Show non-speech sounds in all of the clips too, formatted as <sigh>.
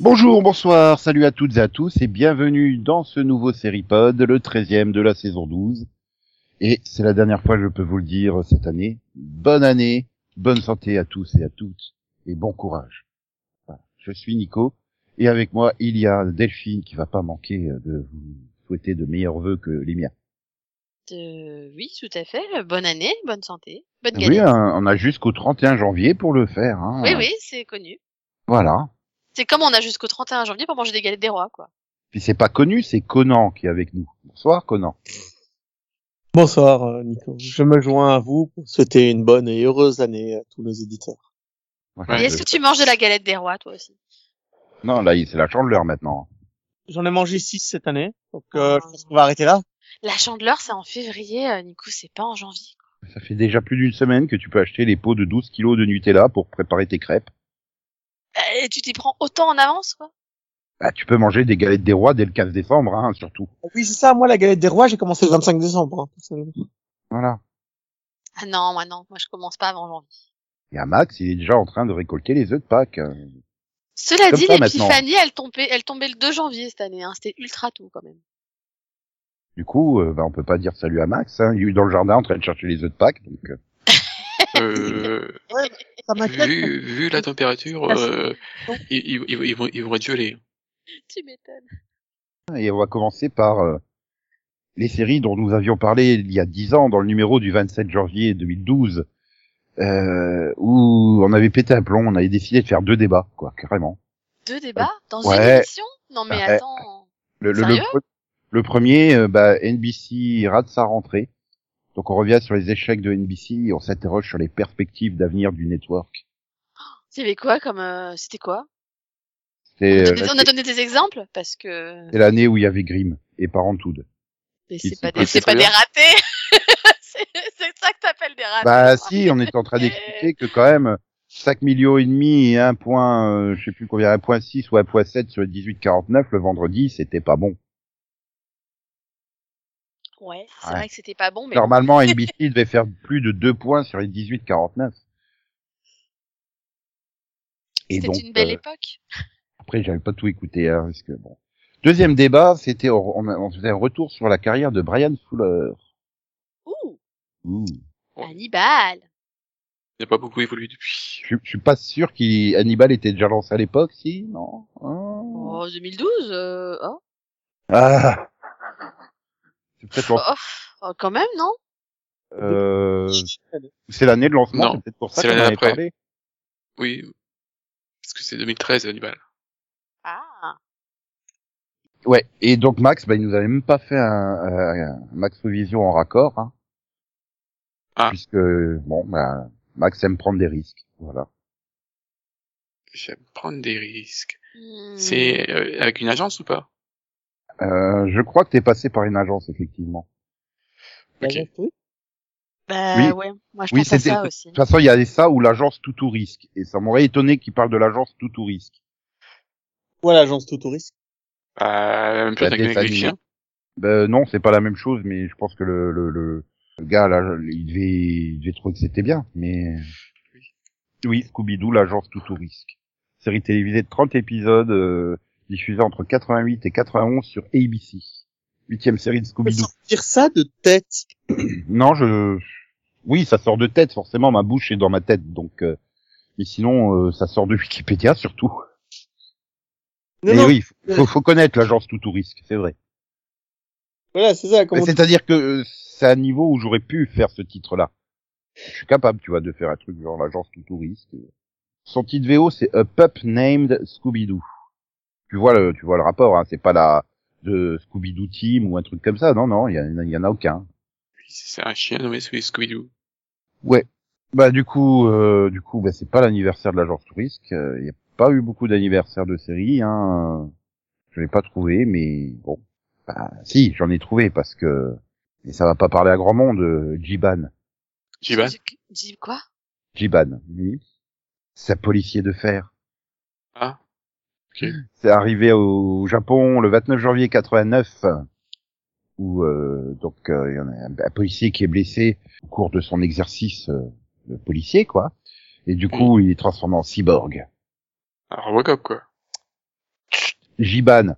Bonjour, bonsoir, salut à toutes et à tous et bienvenue dans ce nouveau Seripod, le 13e de la saison 12. Et c'est la dernière fois, je peux vous le dire, cette année. Bonne année, bonne santé à tous et à toutes et bon courage. Voilà. Je suis Nico et avec moi, il y a Delphine qui va pas manquer de vous souhaiter de meilleurs vœux que les miens. Euh, oui, tout à fait. Bonne année, bonne santé, bonne Oui, galette. hein, on a jusqu'au 31 janvier pour le faire. Hein. Oui, oui, c'est connu. Voilà. C'est comme on a jusqu'au 31 janvier pour manger des galettes des rois, quoi. Puis c'est pas connu, c'est Conan qui est avec nous. Bonsoir Conan. Bonsoir euh, Nico, je me joins à vous pour souhaiter une bonne et heureuse année à tous nos éditeurs. Voilà. Et est-ce que tu manges de la galette des rois, toi aussi? Non, là, c'est la chandeleur maintenant. J'en ai mangé 6 cette année, donc euh, je pense qu'on va arrêter là. La chandeleur, c'est en février, euh, Nico, c'est pas en janvier. Ça fait déjà plus d'une semaine que tu peux acheter les pots de 12 kilos de Nutella pour préparer tes crêpes. Euh, Et tu t'y prends autant en avance, quoi? Bah, tu peux manger des galettes des rois dès le 15 décembre, hein, surtout. Oui, c'est ça, moi la galette des rois, j'ai commencé le 25 décembre. hein. Voilà. Ah non, moi non, moi je commence pas avant janvier. Et à Max, il est déjà en train de récolter les œufs de Pâques. Cela dit, l'épiphanie, elle tombait, elle tombait le 2 janvier cette année, hein. C'était ultra tôt, quand même. Du coup, euh, bah, on peut pas dire salut à Max. Hein. Il est dans le jardin en train de chercher les œufs de Pâques. Donc, euh, <laughs> Euh, Ça vu, vu la température, euh, ils, ils, ils, ils vont, ils vont être gelés. <laughs> Tu m'étonnes. Et on va commencer par euh, les séries dont nous avions parlé il y a 10 ans dans le numéro du 27 janvier 2012, euh, où on avait pété un plomb, on avait décidé de faire deux débats, quoi, carrément. Deux débats? Dans Ouais. une émission? Non mais attends. Le, le, Sérieux? le, pre- le premier, euh, bah, NBC rate sa rentrée. Donc on revient sur les échecs de NBC et on s'interroge sur les perspectives d'avenir du network. <gasps> Avait quoi comme... euh, C'était quoi? C'est on, a euh, donné, on a donné des exemples Parce que... c'est l'année où il y avait Grimm et Parenthood. Mais Qui- c'est pas, des, pas ratés <laughs> C'est c'est ça que t'appelles des ratés Bah si, on est en train d'expliquer que quand même 5 millions et demi et 1 point, euh, je sais plus combien, 1.6 ou 1.7 sur le 18-49 le vendredi, c'était pas bon. Ouais, c'est Ouais. vrai que c'était pas bon, mais... Normalement, <laughs> NBC devait faire plus de 2 points sur les 18-49. Et C'était donc, une belle euh, époque. Après, j'avais pas tout écouté, hein, parce que bon. Deuxième débat, c'était, on, on faisait un retour sur la carrière de Brian Fuller. Ouh, Ouh. Hannibal Il n'a pas beaucoup évolué depuis. Je, je suis pas sûr qu'Hannibal était déjà lancé à l'époque, si, non? Hein Oh, 2012 euh... oh. Ah. C'est peut-être Oh, oh, quand même, non? Euh, c'est l'année de lancement, Non, c'est peut-être pour ça c'est qu'on en après. parlé. Oui. Parce que c'est 2013, Hannibal. Ouais. Et donc Max, bah, il nous avait même pas fait un, un Max Revision en raccord, hein, Ah. puisque bon, bah, Max aime prendre des risques, voilà. J'aime prendre des risques. Hmm. C'est euh, avec une agence ou pas? Euh, je crois que t'es passé par une agence effectivement. Ok. L'agence, oui. Bah Oui. ouais, moi je Oui, pense à ça de aussi. toute façon, il y avait ça ou l'agence tout ou risque, et ça m'aurait étonné qu'il parle de l'agence tout ou risque. Ouais, l'agence tout risque? Même chose avec dessin les animé. chiens. Ben non, c'est pas la même chose, mais je pense que le le, le, le gars là, il devait, il devait trouver que c'était bien, mais oui, Scooby-Doo, l'agence tout au risque. Série télévisée de 30 épisodes, euh, diffusée entre 88 et 91 sur ABC. Huitième série de Mais Scooby-Doo. sortir ça de tête. <clears throat> Non, je, oui, ça sort de tête, forcément, ma bouche est dans ma tête, donc, euh, mais sinon, euh, ça sort de Wikipédia surtout. Non, Et non, oui, faut, faut connaître l'agence tout risque, c'est vrai. voilà, c'est ça. C'est-à-dire que euh, c'est un niveau où j'aurais pu faire ce titre-là. Je suis capable, tu vois, de faire un truc genre l'agence tout risque. Son titre VO, c'est A Pup Named Scooby-Doo. Tu vois le, tu vois le rapport, hein, c'est pas la de Scooby-Doo Team ou un truc comme ça, non, non, il y, en a- il y en a aucun. C'est un chien nommé Scooby-Doo. Ouais. Bah du coup, euh, du coup, bah, c'est pas l'anniversaire de l'agence Tourisque. Il n'y a pas eu beaucoup d'anniversaires de série. Hein. Je l'ai pas trouvé, mais bon. Bah, si, j'en ai trouvé parce que Et ça va pas parler à grand monde, euh, Jiban. Jiban. Dis quoi? Jiban, oui. C'est un policier de fer. Ah. Ok. C'est arrivé au Japon le 29 janvier 89, où euh, donc euh, il y en a un, un policier qui est blessé au cours de son exercice euh, de policier, quoi. Et du coup, il est transformé en cyborg. Alors, Robocop, quoi. Jiban,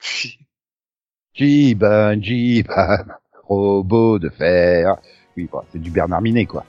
<laughs> Jiban, Jiban, robot de fer. Oui, bon, c'est du Bernard Minet, quoi.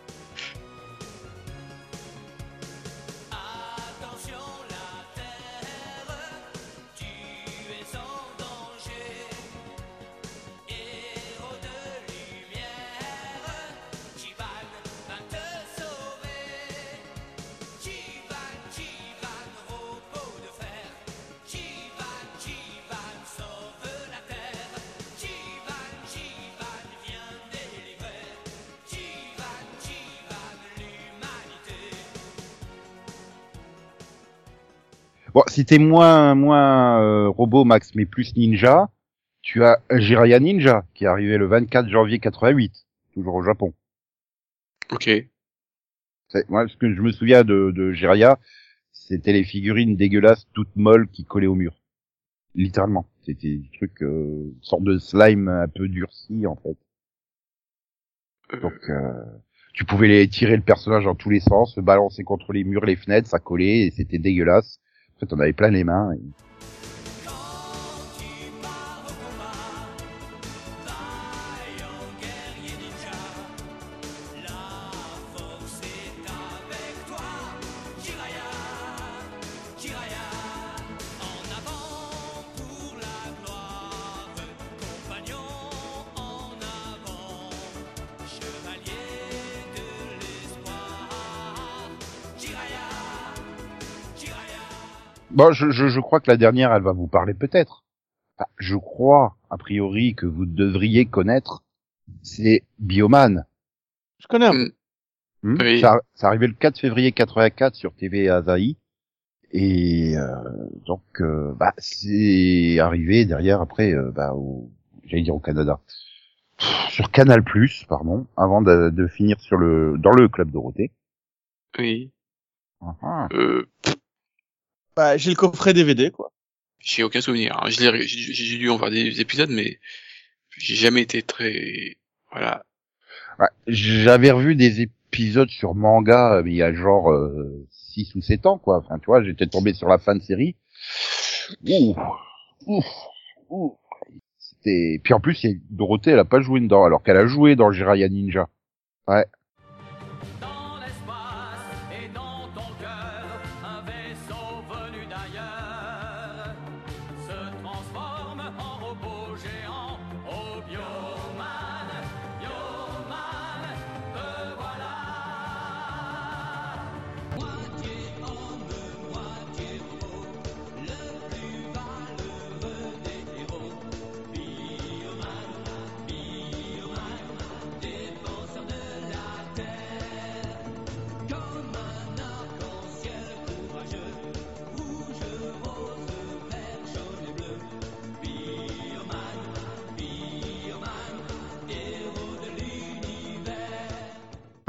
Bon, si t'es moins moins euh, robot Max, mais plus ninja, tu as Jiraiya Ninja qui est arrivé le 24 janvier 88, toujours au Japon. Ok. C'est- Moi, ce que je me souviens de, de Jiraiya, c'était les figurines dégueulasses, toutes molles qui collaient au mur. Littéralement, c'était des trucs, euh, une sorte de slime un peu durci en fait. Euh, Donc, euh, tu pouvais les tirer le personnage dans tous les sens, se balancer contre les murs, les fenêtres, ça collait et c'était dégueulasse. En fait, on avait plein les mains. et- Bon, je, je, je crois que la dernière, elle va vous parler peut-être. Enfin, je crois, a priori, que vous devriez connaître. C'est Bioman. Je connais un Mm. Hmm Oui. ça, ça arrivait le 4 février 84 sur TV Asahi. Et euh, donc, euh, bah, c'est arrivé derrière, après, euh, bah, au, j'allais dire au Canada, sur Canal Plus, pardon, avant de, de finir sur le dans le club Dorothée. Oui. Ah, ah. Bah, j'ai le coffret DVD, quoi. j'ai aucun souvenir. hein. Je l'ai, j'ai j'ai dû en voir des épisodes, mais j'ai jamais été très, voilà. Ouais, J'avais revu des épisodes sur manga, euh, mais il y a genre euh, 6 ou 7 ans, quoi. Enfin, tu vois, j'étais tombé sur la fin de série. Ouh, ouf, ouf. C'était. Puis en plus, Dorothée, elle a pas joué dedans, alors qu'elle a joué dans Jiraiya Ninja. Ouais.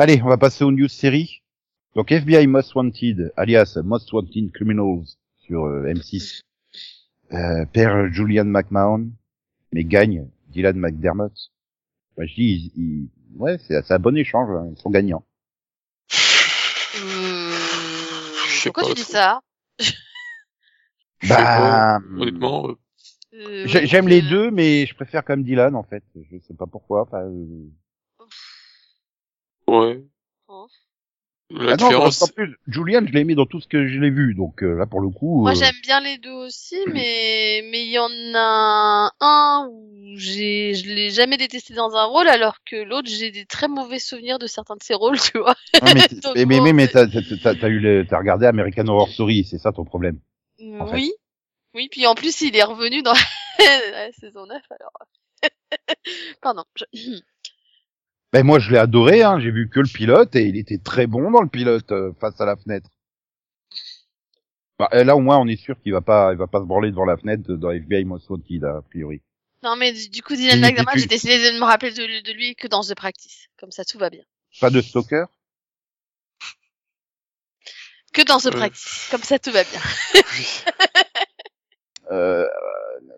Allez, on va passer aux news séries. Donc FBI Most Wanted, alias Most Wanted Criminals sur euh, M6, euh, perd Julian McMahon, mais gagne Dylan McDermott. Bah, je dis, ils- ils- ouais, c'est c'est un bon échange, hein, ils sont gagnants. Je sais Pourquoi tu dis trop. ça? <laughs> Pas, Bah, honnêtement, euh, Euh, j'aime les euh, deux, mais je préfère quand même Dylan en fait. Je sais pas pourquoi. Enfin, euh, ouais. Oh. La ah non, en plus, Julian, je l'ai mis dans tout ce que je l'ai vu, donc euh, là pour le coup. Moi euh, j'aime bien les deux aussi, mais mais il y en a un où j'ai je l'ai jamais détesté dans un rôle, alors que l'autre j'ai des très mauvais souvenirs de certains de ses rôles, <laughs> tu vois. ouais, mais, <laughs> Donc mais, mais, mais, t'as, t'as, t'as- t'as eu le, t'as regardé American Horror Story, c'est ça ton problème. En fait. Oui, oui, puis en plus il est revenu dans <laughs> la saison 9 alors. Pardon. je- <clears throat> Ben moi je l'ai adoré, hein. j'ai vu que le pilote et il était très bon dans le pilote euh, face à la fenêtre. Bah, et là au moins on est sûr qu'il va pas, il va pas se branler devant la fenêtre dans FBI Most Wanted a priori. Non, mais du du coup, Dylan McDermott, j'ai décidé de ne me rappeler de, de lui que dans The Practice. Comme ça, tout va bien. Pas de stalker Que dans The Euh, Practice. Comme ça, tout va bien. Oui. <laughs> euh,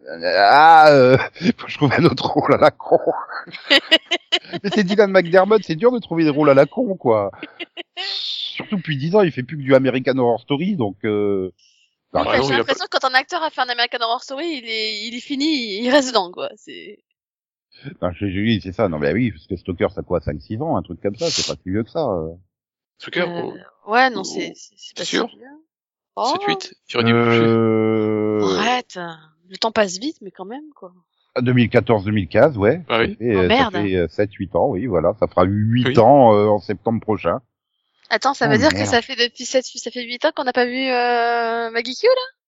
Ah, euh, faut que je trouve un autre rôle à la con. <laughs> Mais c'est Dylan McDermott, c'est dur de trouver des rôles à la con, quoi. Surtout depuis 10 ans, il fait plus que du American Horror Story, donc... Euh... bah, Oui, ouais, j'ai l'impression que quand un acteur a fait un American Horror Story, il est, il est fini, il reste dedans, quoi. C'est, non, je- je- oui, c'est ça. Non, mais oui, parce que Stalker, ça a quoi, 5-6 ans, un truc comme ça, c'est pas si vieux que ça. euh. Zucker, Euh, oh, ouais, non, Oh. c'est, pas sûr si bien. Oh, 7-8, il aurait dû plus. Euh... arrête. Le temps passe vite, mais quand même, quoi. 2014-2015, ouais. Ah oui. Ça fait, Oh, euh, merde. Ça fait 7-8 ans, oui, voilà. Ça fera 8 Oui. ans euh, en septembre prochain. Attends, ça Oh, veut dire merde. que ça fait depuis 7, ça fait 8 ans qu'on n'a pas vu, euh, Maggie Q, là?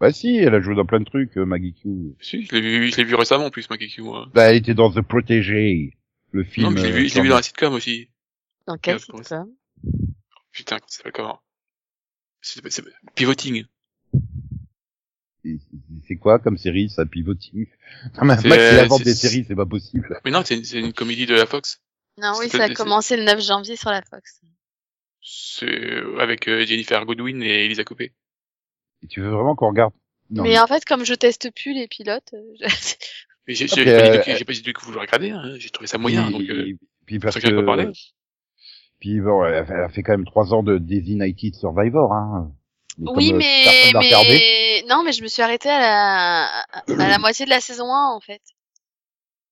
Bah si, elle a joué dans plein de trucs, euh, Maggie Q. Si, je l'ai vu, je l'ai vu récemment en plus, ma Kiki, moi. Bah, elle était dans The Protégé, le film. Non, mais je l'ai euh, vu, je l'ai vu dans la sitcom aussi. Dans quel Merde, comment sitcom? Putain, comment ça s'appelle comment? C'est, c'est, Pivoting. C'est- quoi comme série, ça, pivoting <laughs> Non, mais C'est, Max, il invente des séries, c'est pas possible. Mais non, c'est une, comédie de la Fox. Non, oui, ça a commencé le 9 janvier sur la Fox. C'est euh, avec euh, Jennifer Godwin et Elisa Coupé. Et tu veux vraiment qu'on regarde? Non, mais en fait, comme je teste plus les pilotes, euh, je- <laughs> Mais j'ai, pas dit euh, que- j'ai pas dit que vous le regardez, hein. J'ai trouvé ça moyen, puis, donc, euh, puis parce c'est pour ça que. Puis bon, elle a fait- quand même 3 ans de Designated Survivor, hein. Mais oui, comme, euh, mais, regardé, non, mais je me suis arrêtée à la, à la moitié de la saison 1, en fait.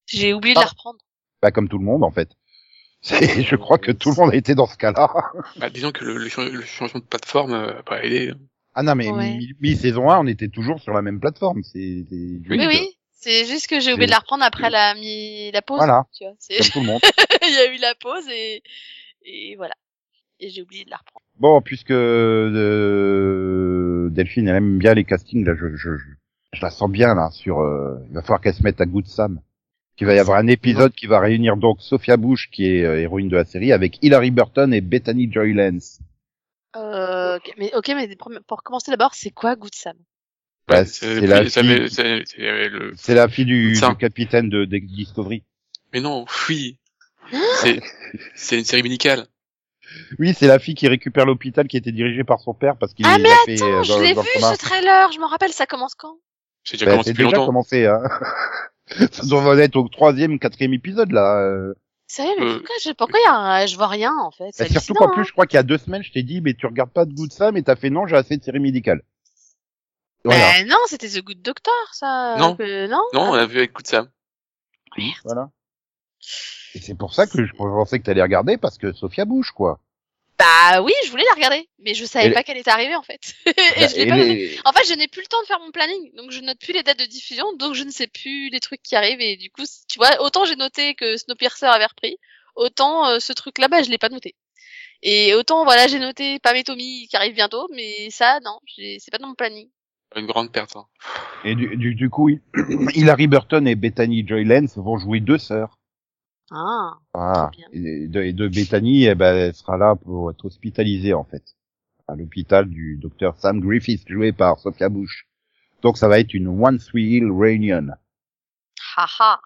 J'ai oublié de la Ah. reprendre. Bah, comme tout le monde, en fait. <laughs> C'est- Je crois que tout le monde a été dans ce cas-là. <laughs> Bah, disons que le, le, cha- le changement de plateforme euh, a pas aidé. Ah non, mais Ouais. mi- mi-saison 1, on était toujours sur la même plateforme. C'est Oui, Oui. C'est juste que j'ai oublié de la reprendre après la, mi, la pause. Voilà. Tu vois, c'est, Comme tout le monde. <laughs> il y a eu la pause et, et voilà. Et j'ai oublié de la reprendre. Bon, puisque euh, Delphine, elle aime bien les castings, là, je, je, je, je la sens bien, là, sur... euh, il va falloir qu'elle se mette à Good Sam. Il va y avoir un épisode qui va réunir donc Sophia Bush, qui est euh, héroïne de la série, avec Hilary Burton et Bethany Joy Lenz. Euh, ok, mais, ok, mais pour pour commencer d'abord, c'est quoi Good Sam? Bah, c'est la ça fille- avait- c'est, c'est, le, C'est la fille du, capitaine de, de Discovery. mais non, oui. C'est, c'est une série médicale. Oui, c'est la fille qui récupère l'hôpital qui était dirigé par son père parce qu'il Ah, mais a fait euh, je l'ai vu, ce trailer, je m'en rappelle, ça commence quand? C'est déjà Bah, commencé déjà commencé, hein. <laughs> Ça doit être au troisième, quatrième épisode, là. euh. Sérieux, mais Euh, pourquoi, je, pourquoi y a un- je vois rien, en fait? C'est Bah, surtout qu'en plus, hein. je crois qu'il y a deux semaines, je t'ai dit, mais tu regardes pas de Good Sam, et t'as fait non, j'ai assez de séries médicales. Voilà. Ben non, c'était The Good Doctor, ça. Non. non? Non, on l'a vu avec de Sam. Voilà. Et c'est pour ça que je pensais que t'allais regarder, parce que Sophia Bush, quoi. Bah oui, je voulais la regarder, mais je savais Et- pas qu'elle était arrivée, en fait. <laughs> et Bah, je l'ai et pas noté. les- En fait, je n'ai plus le temps de faire mon planning, donc je note plus les dates de diffusion, donc je ne sais plus les trucs qui arrivent, et du coup, tu vois, autant j'ai noté que Snowpiercer avait repris, autant euh, ce truc-là, bah, je l'ai pas noté. Et autant, voilà, j'ai noté Pam et Tommy qui arrive bientôt, mais ça, non, c'est pas dans mon planning. Une grande perte. hein. Et du, du, du coup, <clears throat> Hilary Burton et Bethany Joy Lenz vont jouer deux sœurs. Ah, Voilà. Bien. Et de, et de Bethany, eh ben, elle sera là pour être hospitalisée, en fait. À l'hôpital du docteur Sam Griffith, joué par Sophia Bush. Donc ça va être une One Three Hill Reunion. haha.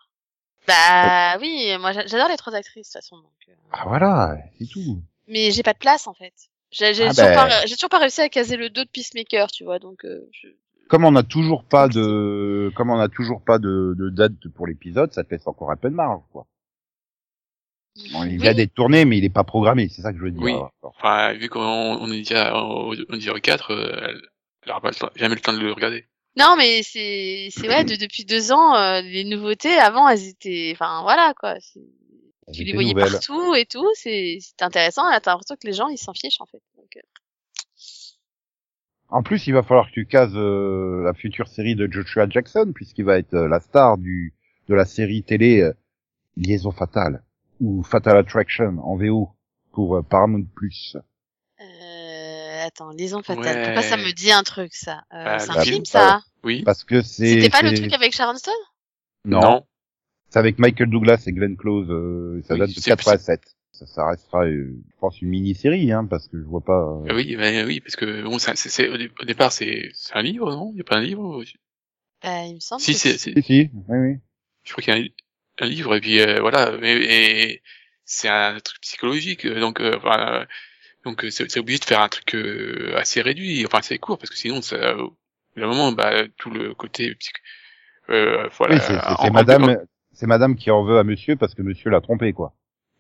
Bah oui, moi j'a- j'adore les trois actrices, de toute façon, donc... euh, Ah voilà, c'est tout. Mais j'ai pas de place, en fait. J'ai Ah toujours, ben. toujours pas réussi à caser le 2 de Peacemaker, tu vois, donc... euh, je... Comme on n'a toujours pas de, comme on n'a toujours pas de, de date pour l'épisode, ça te laisse encore un peu de marge, quoi. Bon, il Oui. vient d'être tourné, mais il est pas programmé, c'est ça que je veux dire. Oui. Enfin, vu qu'on on est déjà au, on dit au 4, euh, elle, elle aura pas le temps- jamais le temps de le regarder. Non, mais c'est c'est ouais, de- depuis deux ans, euh, les nouveautés avant, elles étaient, enfin voilà quoi. elles Tu les voyais nouvelles. partout et tout, c'est c'est intéressant. Et t'as l'impression que les gens ils s'en fichent en fait. Donc, euh, En plus, il va falloir que tu cases euh, la future série de Joshua Jackson, puisqu'il va être euh, la star du de la série télé euh, Liaison fatale ou Fatal Attraction en VO pour euh, Paramount Plus? euh, attends, liaison fatale. Ouais. Pourquoi ça me dit un truc ça? Euh, Bah, C'est un film, film ça? Oui. Parce que c'est C'était pas le truc avec Sharon Stone? Non, c'est avec Michael Douglas et Glenn Close. euh, ça Oui, date de c'est- 87. Ça, ça restera, euh, je pense, une mini-série, hein, parce que je vois pas. euh, Oui, bah, oui, parce que bon, c'est, c'est- au, dé- au départ, c'est, c'est un livre, non? Il y a pas un livre aussi? Bah, il me semble. Si, que c'est, c'est- Si, si, oui, oui. je crois qu'il y a un, un livre et puis euh, voilà, mais et c'est un truc psychologique, euh, donc euh, voilà, donc euh, c'est c'est obligé de faire un truc euh, assez réduit, enfin assez court parce que sinon ça, au bout d'un moment, bah tout le côté psych, euh, voilà. oui, c'est madame, c'est madame qui en veut à monsieur parce que monsieur l'a trompé, quoi.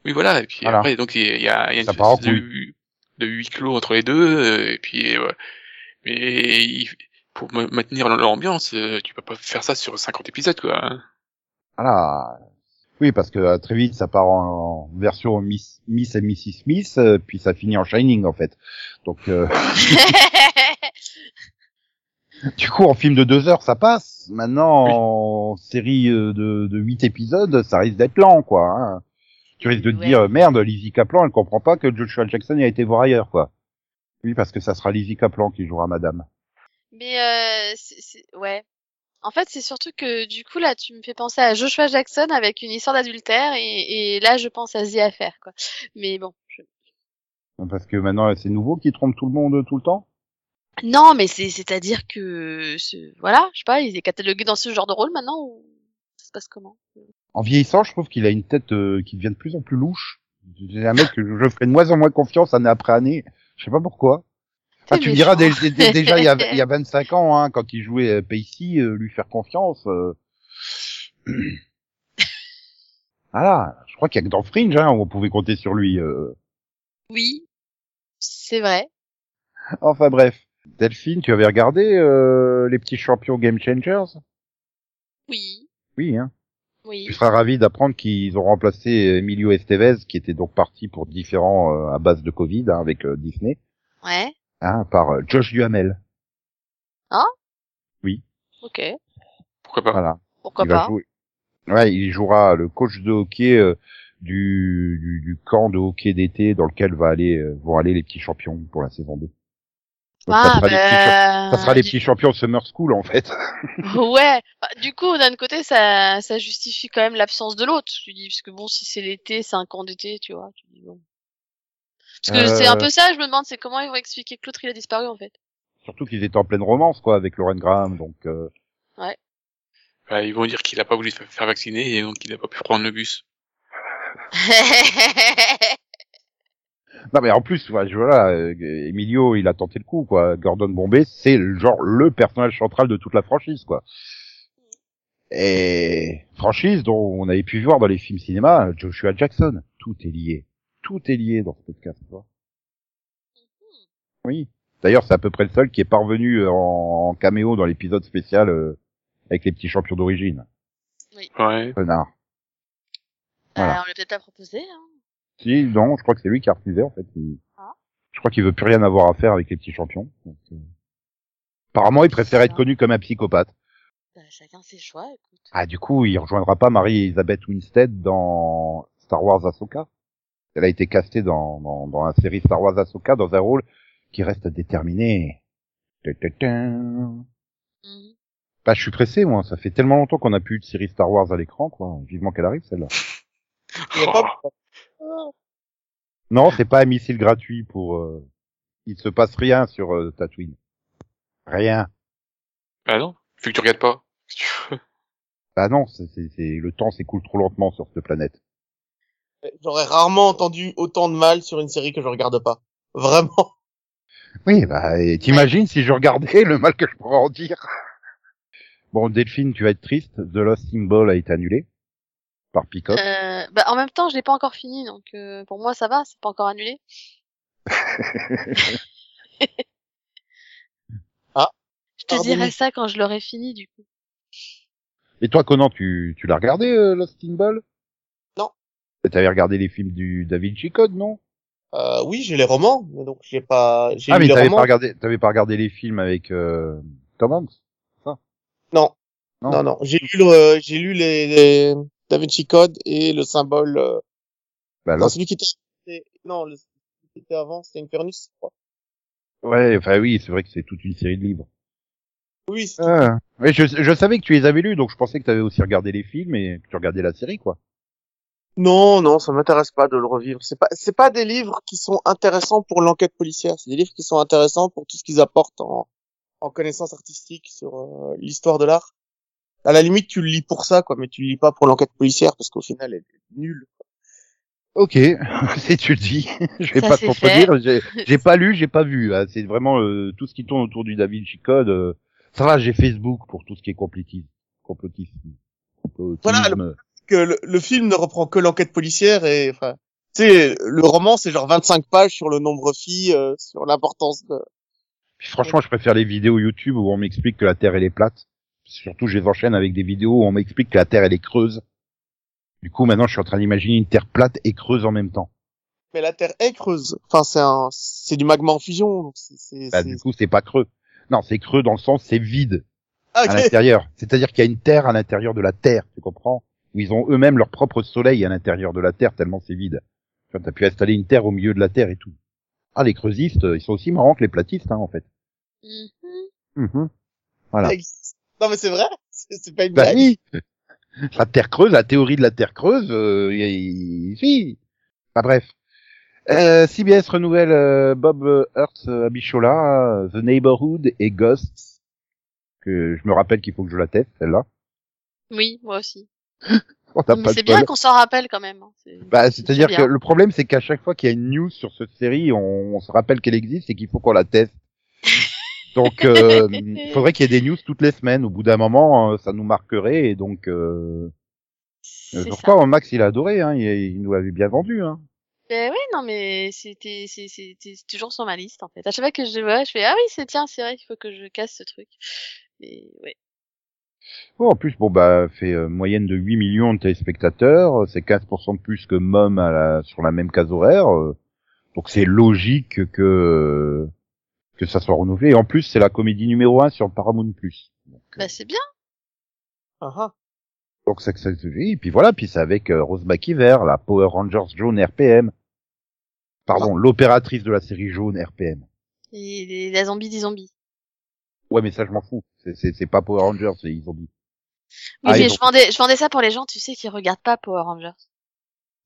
Oui, voilà. Et puis Voilà. après, donc il y a, il y a, y une espèce de, de huis clos entre les deux. euh, Et puis, euh, mais il- pour ma- maintenir l'ambiance, euh, tu peux pas faire ça sur 50 épisodes, quoi. hein. Voilà. Oui, parce que euh, très vite, ça part en, version Miss, Miss et Mrs. Smith, euh, puis ça finit en Shining, en fait. Donc, euh, <laughs> du coup, en film de deux heures, ça passe. Maintenant, Oui. en série euh, de, de huit épisodes, ça risque d'être lent, quoi. Hein. Tu risques de te Ouais. dire, merde, Lizzie Kaplan, elle comprend pas que Joshua Jackson a été voir ailleurs, quoi. Oui, parce que ça sera Lizzie Kaplan qui jouera Madame. Mais euh, c'est- c'est- ouais. En fait, c'est surtout que du coup là, tu me fais penser à Joshua Jackson avec une histoire d'adultère et, et là, je pense à The Affair, quoi. Mais bon. je- Parce que maintenant, c'est nouveau qui trompe tout le monde tout le temps? Non, mais c'est c'est-à-dire que ce- voilà, je sais pas, il est catalogué dans ce genre de rôle maintenant ou ça se passe comment? En vieillissant, je trouve qu'il a une tête euh, qui devient de plus en plus louche. C'est un mec que je ferai de moins en moins confiance année après année. Je sais pas pourquoi. Ah, tu me diras dé- dé- déjà il y a, <laughs> il y a 25 ans, hein, quand il jouait euh, Pacey, euh, lui faire confiance. euh. <clears throat> voilà, je crois qu'il y a que dans Fringe hein, où on pouvait compter sur lui. euh. Oui, c'est vrai. Enfin bref, Delphine, tu avais regardé euh, les petits champions Game Changers? Oui, Oui, hein. oui. Tu seras ravi d'apprendre qu'ils ont remplacé Emilio Estevez, qui était donc parti pour différents euh, à base de Covid hein, avec Disney, Ouais. Hein, par euh, Josh Duhamel. Ok. Pourquoi pas? Voilà. Pourquoi il va pas? jouer. Ouais, il jouera le coach de hockey euh, du, du, du camp de hockey d'été dans lequel va aller, euh, vont aller les petits champions pour la saison 2. Donc, ça, Ah, sera les petits, cha- bah, ça sera les petits champions Summer School en fait. <laughs> Ouais. Bah, du coup, d'un côté, ça, ça justifie quand même l'absence de l'autre. Tu dis, parce que bon, si c'est l'été, c'est un camp d'été, tu vois. Tu dis, bon. Parce que c'est un Euh. peu ça, je me demande, c'est comment ils vont expliquer que l'autre il a disparu en fait. Surtout qu'ils étaient en pleine romance quoi avec Lauren Graham, donc euh, Bah, Ils vont dire qu'il a pas voulu se faire vacciner et donc il a pas pu prendre le bus. <laughs> non mais en plus ouais, voilà, euh, Emilio il a tenté le coup quoi. Gordon Bombay c'est le genre le personnage central de toute la franchise quoi. Et franchise dont on avait pu voir dans les films cinéma Joshua Jackson, tout est lié, tout est lié dans ce podcast. tu vois. Oui. D'ailleurs, c'est à peu près le seul qui est parvenu en, en caméo dans l'épisode spécial euh, avec les petits champions d'origine. Ouais. Connard. Voilà. Euh, on l'a peut-être pas proposé. Hein. Si, non, je crois que c'est lui qui a refusé en fait. Il- Ah. Je crois qu'il veut plus rien avoir à faire avec les petits champions. Donc, euh, Apparemment, il préfère être connu comme un psychopathe. Bah, chacun ses choix, écoute. Ah, du coup, il rejoindra pas Marie-Elisabeth Winstead dans Star Wars Ahsoka? Elle a été castée dans, dans, dans la série Star Wars Ahsoka dans un rôle qui reste déterminé. Ta-ta-ta. Mhm. Bah, je suis pressé, moi. Ça fait tellement longtemps qu'on a plus eu de série Star Wars à l'écran, quoi. Vivement qu'elle arrive, celle-là. Pas... Non, c'est pas un missile gratuit pour, euh, il se passe rien sur euh, Tatooine. Rien. Bah non, vu que tu regardes pas. Bah non, c'est, c'est, c'est- le temps s'écoule trop lentement sur cette planète. J'aurais rarement entendu autant de mal sur une série que je regarde pas. Vraiment. Oui, bah, et t'imagines si je regardais le mal que je pourrais en dire. Bon, Delphine, tu vas être triste. The Lost Symbol a été annulé par Peacock. Euh, bah, en même temps, je l'ai pas encore fini, donc euh, pour moi ça va, c'est pas encore annulé. <laughs> Ah, Je te pardon. dirai ça quand je l'aurai fini, du coup. Et toi, Conan, tu, tu l'as regardé, euh, Lost Symbol? T'avais regardé les films du David Chicode, non? Euh, oui, j'ai les romans, mais donc j'ai pas, j'ai Ah, mais t'avais pas regardé, t'avais pas regardé les films avec euh, Tom Hanks Non. Non. non, non, J'ai lu le, j'ai lu les, les Da Vinci Code et le symbole. Euh... Bah, Non, celui qui était, non, le celui qui était avant, c'était Infernus. je crois. Ouais, enfin oui, c'est vrai que c'est toute une série de livres. Oui, Ah. Ouais, je, je savais que tu les avais lus, donc je pensais que tu avais aussi regardé les films et que tu regardais la série, quoi. Non, non, ça m'intéresse pas de le revivre. C'est pas, c'est pas des livres qui sont intéressants pour l'enquête policière. C'est des livres qui sont intéressants pour tout ce qu'ils apportent en, en connaissances artistiques sur euh, l'histoire de l'art. à la limite, tu le lis pour ça, quoi, mais tu le lis pas pour l'enquête policière parce qu'au final, elle est nulle. Ok, <laughs> si tu le dis, <laughs> je vais Ça, pas te contredire. J'ai- <laughs> J'ai pas lu, j'ai pas vu. hein. C'est vraiment euh, tout ce qui tourne autour du David Chicode. euh, ça va, j'ai Facebook pour tout ce qui est complotisme. complotisme. complotisme. Voilà, Que le, le film ne reprend que l'enquête policière et, enfin, tu sais, le roman, c'est genre 25 pages sur le nombre phi, euh, sur l'importance de... Puis franchement, je préfère les vidéos YouTube où on m'explique que la Terre elle est plate. Surtout, je les enchaîne avec des vidéos où on m'explique que la Terre elle est creuse. Du coup, maintenant, je suis en train d'imaginer une Terre plate et creuse en même temps. Mais la Terre est creuse. Enfin, c'est un, c'est du magma en fusion. donc Bah, du coup, c'est pas creux. Non, c'est creux dans le sens c'est vide Ah, à l'intérieur. C'est-à-dire qu'il y a une Terre à l'intérieur de la Terre, tu comprends? Où ils ont eux-mêmes leur propre soleil à l'intérieur de la Terre tellement c'est vide. Tu as pu installer une Terre au milieu de la Terre et tout. Ah, les creusistes, ils sont aussi marrants que les platistes, hein, en fait. Mhm. Mhm. Voilà. Ça existe. Non, mais c'est vrai. C'est, pas une Bah blague. oui. La Terre creuse, la théorie de la Terre creuse, euh, y- y- si. Bah bref. Euh, CBS renouvelle euh, Bob Hurts euh, Abishola, euh, The Neighborhood et Ghosts. Que je me rappelle qu'il faut que je la teste, celle-là. Oui, moi aussi. Oh, pas c'est bien qu'on s'en rappelle quand même. hein. Bah, c'est c'est-à-dire que le problème, c'est qu'à chaque fois qu'il y a une news sur cette série, on, on se rappelle qu'elle existe et qu'il faut qu'on la teste. <laughs> Donc, euh, il faudrait qu'il y ait des news toutes les semaines. Au bout d'un moment, euh, ça nous marquerait. Et donc, euh, C'est ça. pourquoi Max, il a adoré. Hein, il, il nous l'avait bien vendu. Hein. Ben oui, non, mais c'était, c'est, c'était toujours sur ma liste, en fait. À chaque fois que je vois, je fais, ah oui, c'est, tiens, c'est vrai qu'il faut que je casse ce truc. Mais, ouais. Bon, en plus, bon, bah, fait euh, moyenne de 8 millions de téléspectateurs. C'est 15% de plus que Mom à la, sur la même case horaire. euh, donc, c'est logique que euh, que ça soit renouvelé. Et en plus, c'est la comédie numéro 1 sur Paramount+. Donc, euh, Bah, c'est bien. Ah, ah. Donc ça, ça, oui, et puis voilà, puis c'est avec euh, Rose McIver, la Power Rangers jaune RPM. Pardon, l'opératrice de la série jaune RPM. Et les, la zombie des zombies. Ouais, mais ça je m'en fous. C'est- pas Power Rangers, c'est ils ont dit. Ah, mais ils je vendais, je vendais ça pour les gens, tu sais, qui regardent pas Power Rangers.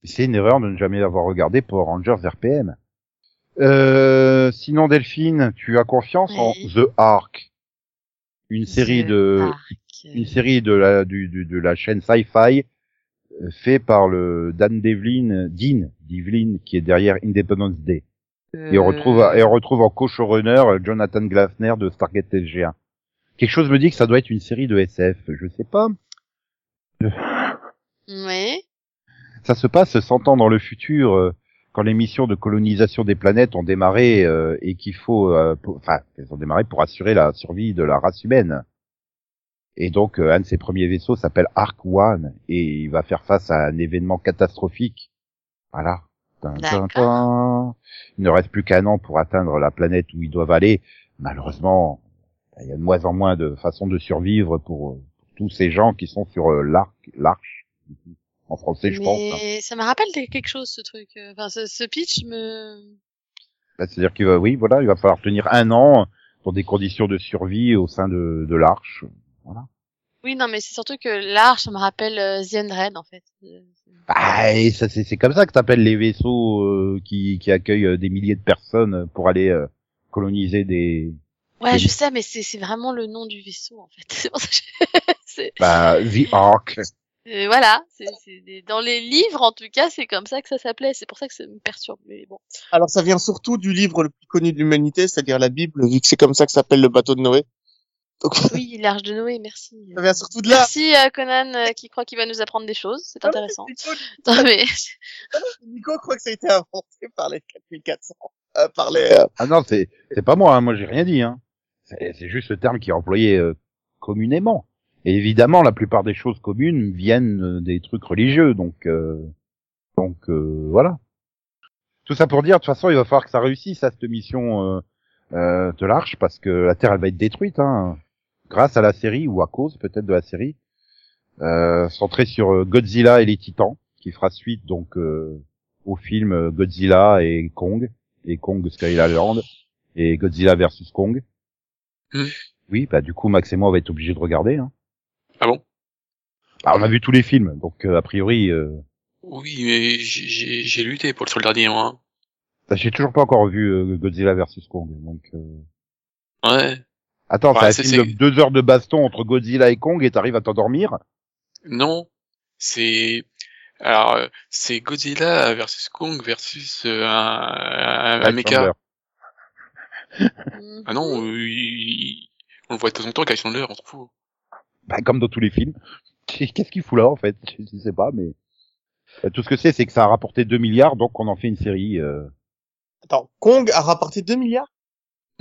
C'est une erreur de ne jamais avoir regardé Power Rangers RPM. Euh, sinon Delphine, tu as confiance en. The Ark, une série The de une série de la du, du- de la chaîne Sci-Fi euh, fait par le Dan Devlin, Dean Devlin qui est derrière Independence Day. Et on retrouve, Euh, et on retrouve en co-showrunner euh, Jonathan Glassner de Stargate SG1. Quelque chose me dit que ça doit être une série de SF. Je sais pas. Oui. Ça se passe 100 ans dans le futur, euh, quand les missions de colonisation des planètes ont démarré euh, et qu'il faut, euh, enfin, elles ont démarré pour assurer la survie de la race humaine. Et donc, un de ses premiers vaisseaux s'appelle Ark One et il va faire face à un événement catastrophique. Voilà. Il ne reste plus qu'un an pour atteindre la planète où ils doivent aller. Malheureusement, il y a de moins en moins de façons de survivre pour, euh, pour tous ces gens qui sont sur euh, l'arc, l'arche, en français, je pense. hein. Mais ça me rappelle quelque chose, ce truc. Enfin, ce, ce pitch me... Bah, C'est-à-dire qu'il va, oui, voilà, il va falloir tenir un an dans des conditions de survie au sein de, de l'arche. Voilà. Oui, non, mais c'est surtout que l'arche, ça me rappelle euh, en fait. Euh, Bah, et ça, c'est, c'est comme ça que t'appelles les vaisseaux euh, qui, qui accueillent euh, des milliers de personnes pour aller euh, coloniser des. Ouais, je sais, mais c'est c'est vraiment le nom du vaisseau, en fait. <laughs> C'est pour ça que je- c'est- Bah, The Ark. euh, voilà, c'est c'est des- dans les livres, en tout cas, c'est comme ça que ça s'appelait. C'est pour ça que ça me perturbe. Mais bon. Alors, ça vient surtout du livre le plus connu de l'humanité, c'est-à-dire la Bible, vu que c'est comme ça que s'appelle le bateau de Noé. Donc, <laughs> Oui, l'arche de Noé, merci. ça vient surtout de là. Merci euh, Conan euh, qui croit qu'il va nous apprendre des choses, c'est intéressant. Nico, Non, mais Nico croit que ça a été inventé par les 4400. Euh, par les, euh, Ah non, c'est, c'est pas moi, hein, moi j'ai rien dit. Hein. C'est, juste le terme qui est employé euh, communément. Et évidemment, la plupart des choses communes viennent euh, des trucs religieux, donc euh, donc euh, voilà. Tout ça pour dire, de toute façon, il va falloir que ça réussisse à cette mission euh, euh, de l'arche, parce que la Terre, elle va être détruite, hein, grâce à la série ou à cause peut-être de la série, centrée sur Godzilla et les Titans, qui fera suite donc au film Godzilla et Kong et Kong Skull Island et Godzilla versus Kong. Hmm. Oui, bah du coup Max et moi on va être obligés de regarder. Hein. Ah bon? Bah, on a vu tous les films, donc euh, a priori, euh, Oui, mais j'ai- lutté pour le le dernier, moi. bah, j'ai toujours pas encore vu euh, Godzilla versus Kong, donc. euh, Ouais. Attends, de c'est- deux heures de baston entre Godzilla et Kong et t'arrives à t'endormir? Non, c'est alors c'est Godzilla versus Kong versus un, un, un mecha. Mhm. <laughs> Ah non, euh, il- on le voit de temps en temps, Guy Chandler, on s'en fout. Bah, comme dans tous les films. <laughs> Qu'est-ce qu'il fout là, en fait? Je sais pas, mais... Euh, Tout ce que c'est, c'est que ça a rapporté 2 milliards, donc on en fait une série. Euh... Attends, Kong a rapporté 2 milliards?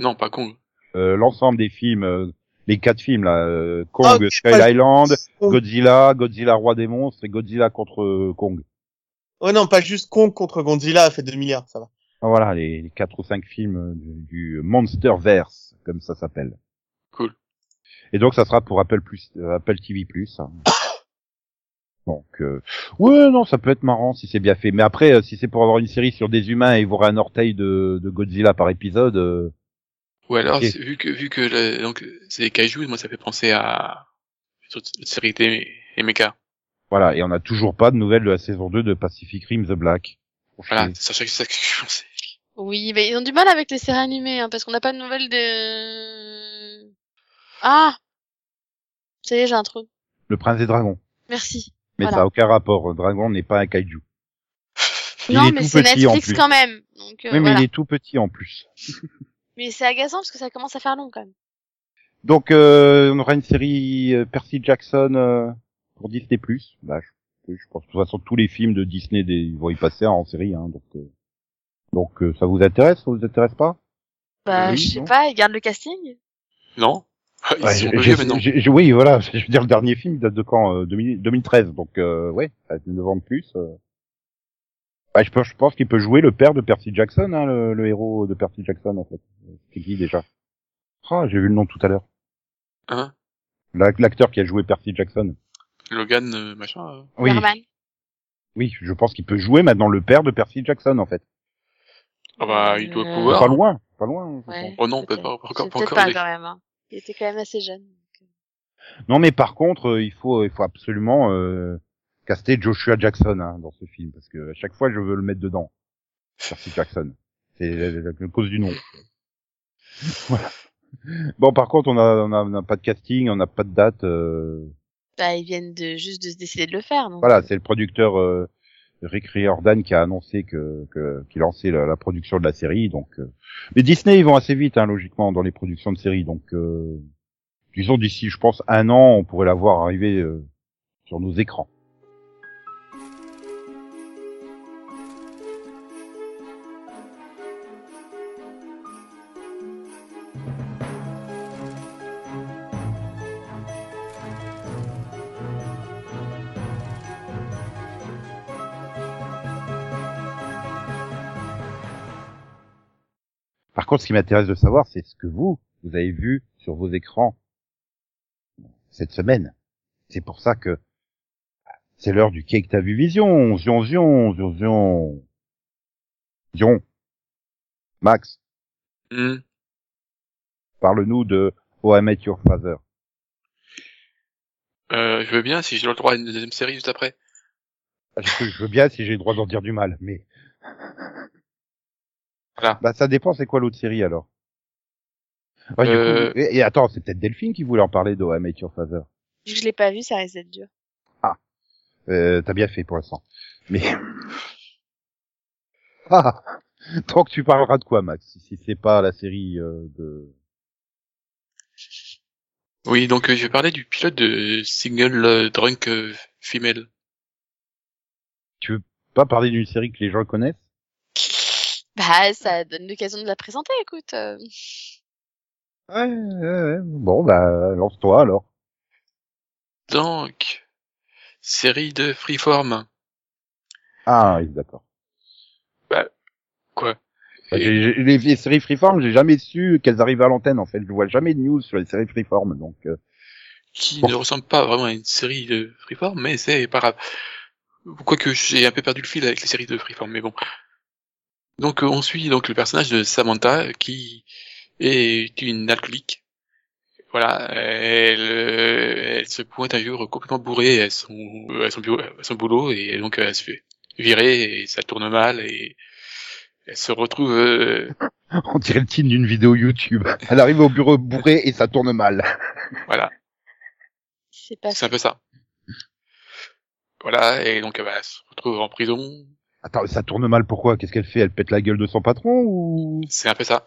Non, pas Kong. euh, L'ensemble des films, euh, les quatre films, là, euh, Kong, Ah, pas- Island. Godzilla, Godzilla Roi des Monstres et Godzilla contre euh, Kong. Ouais, non, pas juste Kong contre Godzilla a fait 2 milliards, ça va. Ah, Voilà, les, quatre ou cinq films euh, du, Monsterverse, comme ça s'appelle. Cool. Et donc ça sera pour Apple plus, euh, Apple TV plus. hein. <coughs> Donc, euh, ouais, non, ça peut être marrant si c'est bien fait. Mais après, euh, si c'est pour avoir une série sur des humains et voir un orteil de, de Godzilla par épisode, euh, Ou alors, vu que vu que le- donc c'est des kaiju, moi ça fait penser à une série des mecha. voilà. Et on n'a toujours pas de nouvelles de la saison 2 de Pacific Rim The Black. Voilà, c'est ça que je pensais. Oui, mais ils ont du mal avec les séries animées, hein, parce qu'on n'a pas de nouvelles de... Ah Ça y est, j'ai un trou. Le Prince des Dragons. Merci. Mais Voilà. ça a aucun rapport. Dragon n'est pas un kaiju. <laughs> Il non, mais c'est Netflix quand même. Donc, euh, oui, mais voilà. il est tout petit en plus. <laughs> Mais c'est agaçant parce que ça commence à faire long quand même. Donc, euh, on aura une série euh, Percy Jackson euh, pour Disney+. Bah, je, je pense que de toute façon tous les films de Disney des- vont y passer en série. Hein, donc, euh, donc euh, ça vous intéresse Ça vous intéresse pas? Bah, Oui, je sais pas, ils gardent le casting? Non Ils Ouais, sont maintenant. Oui, voilà. <laughs> Je veux dire, le dernier film date de quand euh, 2000 2013. Donc, euh, ouais, ça va être 9 ans de plus. euh. Ouais, je pense, je pense qu'il peut jouer le père de Percy Jackson, hein, le, le héros de Percy Jackson, en fait. C'est qui déjà? Ah, j'ai vu le nom tout à l'heure. Hein? L'ac- L'acteur qui a joué Percy Jackson. Logan, euh, machin. euh. Oui, Berman. oui, je pense qu'il peut jouer maintenant le père de Percy Jackson, en fait. Ah bah, il doit Euh, pouvoir. Pas loin, pas loin. Ouais. Oh non, peut-être pas, pas encore, pas peut-être encore. pas mais- quand même. hein. Il était quand même assez jeune. Non, mais par contre, euh, il faut, il faut absolument euh, caster Joshua Jackson hein, dans ce film parce que à chaque fois, je veux le mettre dedans. Percy Jackson. C'est la, la- la cause du nom. <laughs> voilà. Bon, par contre, on a, on a, on a pas de casting, on n'a pas de date. euh, Bah, ils viennent de juste de se décider de le faire. Donc. Voilà, c'est le producteur euh, Rick Riordan qui a annoncé que qu'il lançait la, la production de la série. Donc, euh, mais Disney, ils vont assez vite, hein, logiquement, dans les productions de séries. Donc, euh, disons d'ici, je pense, un an, on pourrait la voir arriver euh, sur nos écrans. Contre, ce qui m'intéresse de savoir, c'est ce que vous, vous avez vu sur vos écrans cette semaine. C'est pour ça que c'est l'heure du cake t'as vu vision, zion zion, zion zion. Zion. Max, Hmm. parle-nous de Oh I Met Your Father. Euh, je veux bien si j'ai le droit à une deuxième série juste après. Je, je veux bien si j'ai le droit d'en dire du mal, mais... Voilà. Bah ça dépend, c'est quoi l'autre série alors? Ouais, du Euh. coup, et, et attends, c'est peut-être Delphine qui voulait en parler de I Met Your Father. Je l'ai pas vu, ça risque d'être dur. Euh, t'as bien fait pour l'instant. Mais... <laughs> Ah Donc tu parleras de quoi, Max Si c'est pas la série euh, de... Oui, donc euh, je vais parler du pilote de Single euh, Drunk euh, Female. Pas parler d'une série que les gens connaissent? Bah, ça donne l'occasion de la présenter, écoute. euh. ouais, ouais, ouais. Bon, bah, lance-toi alors. Donc, série de Freeform. Ah, oui, d'accord. Quoi? Bah, Et- j'ai- j'ai- les, les séries Freeform, j'ai jamais su qu'elles arrivaient à l'antenne, en fait. Je vois jamais de news sur les séries Freeform, donc... euh, qui Bon. ne ressemble pas vraiment à une série de Freeform, mais c'est pas grave. Quoique j'ai un peu perdu le fil avec les séries de Freeform, mais bon. Donc euh, on suit donc le personnage de Samantha qui est une alcoolique. Voilà, elle, euh, elle se pointe un jour complètement bourrée à son, à son, bureau, à son boulot et donc elle se fait virer et ça tourne mal et elle se retrouve, euh, <laughs> On dirait le titre d'une vidéo YouTube. Elle arrive au bureau bourré et ça tourne mal. <laughs> voilà, C'est pas c'est un peu ça. Voilà, et donc bah, elle se retrouve en prison. Attends, ça tourne mal pourquoi? Qu'est-ce qu'elle fait? Elle pète la gueule de son patron ou? C'est un peu ça.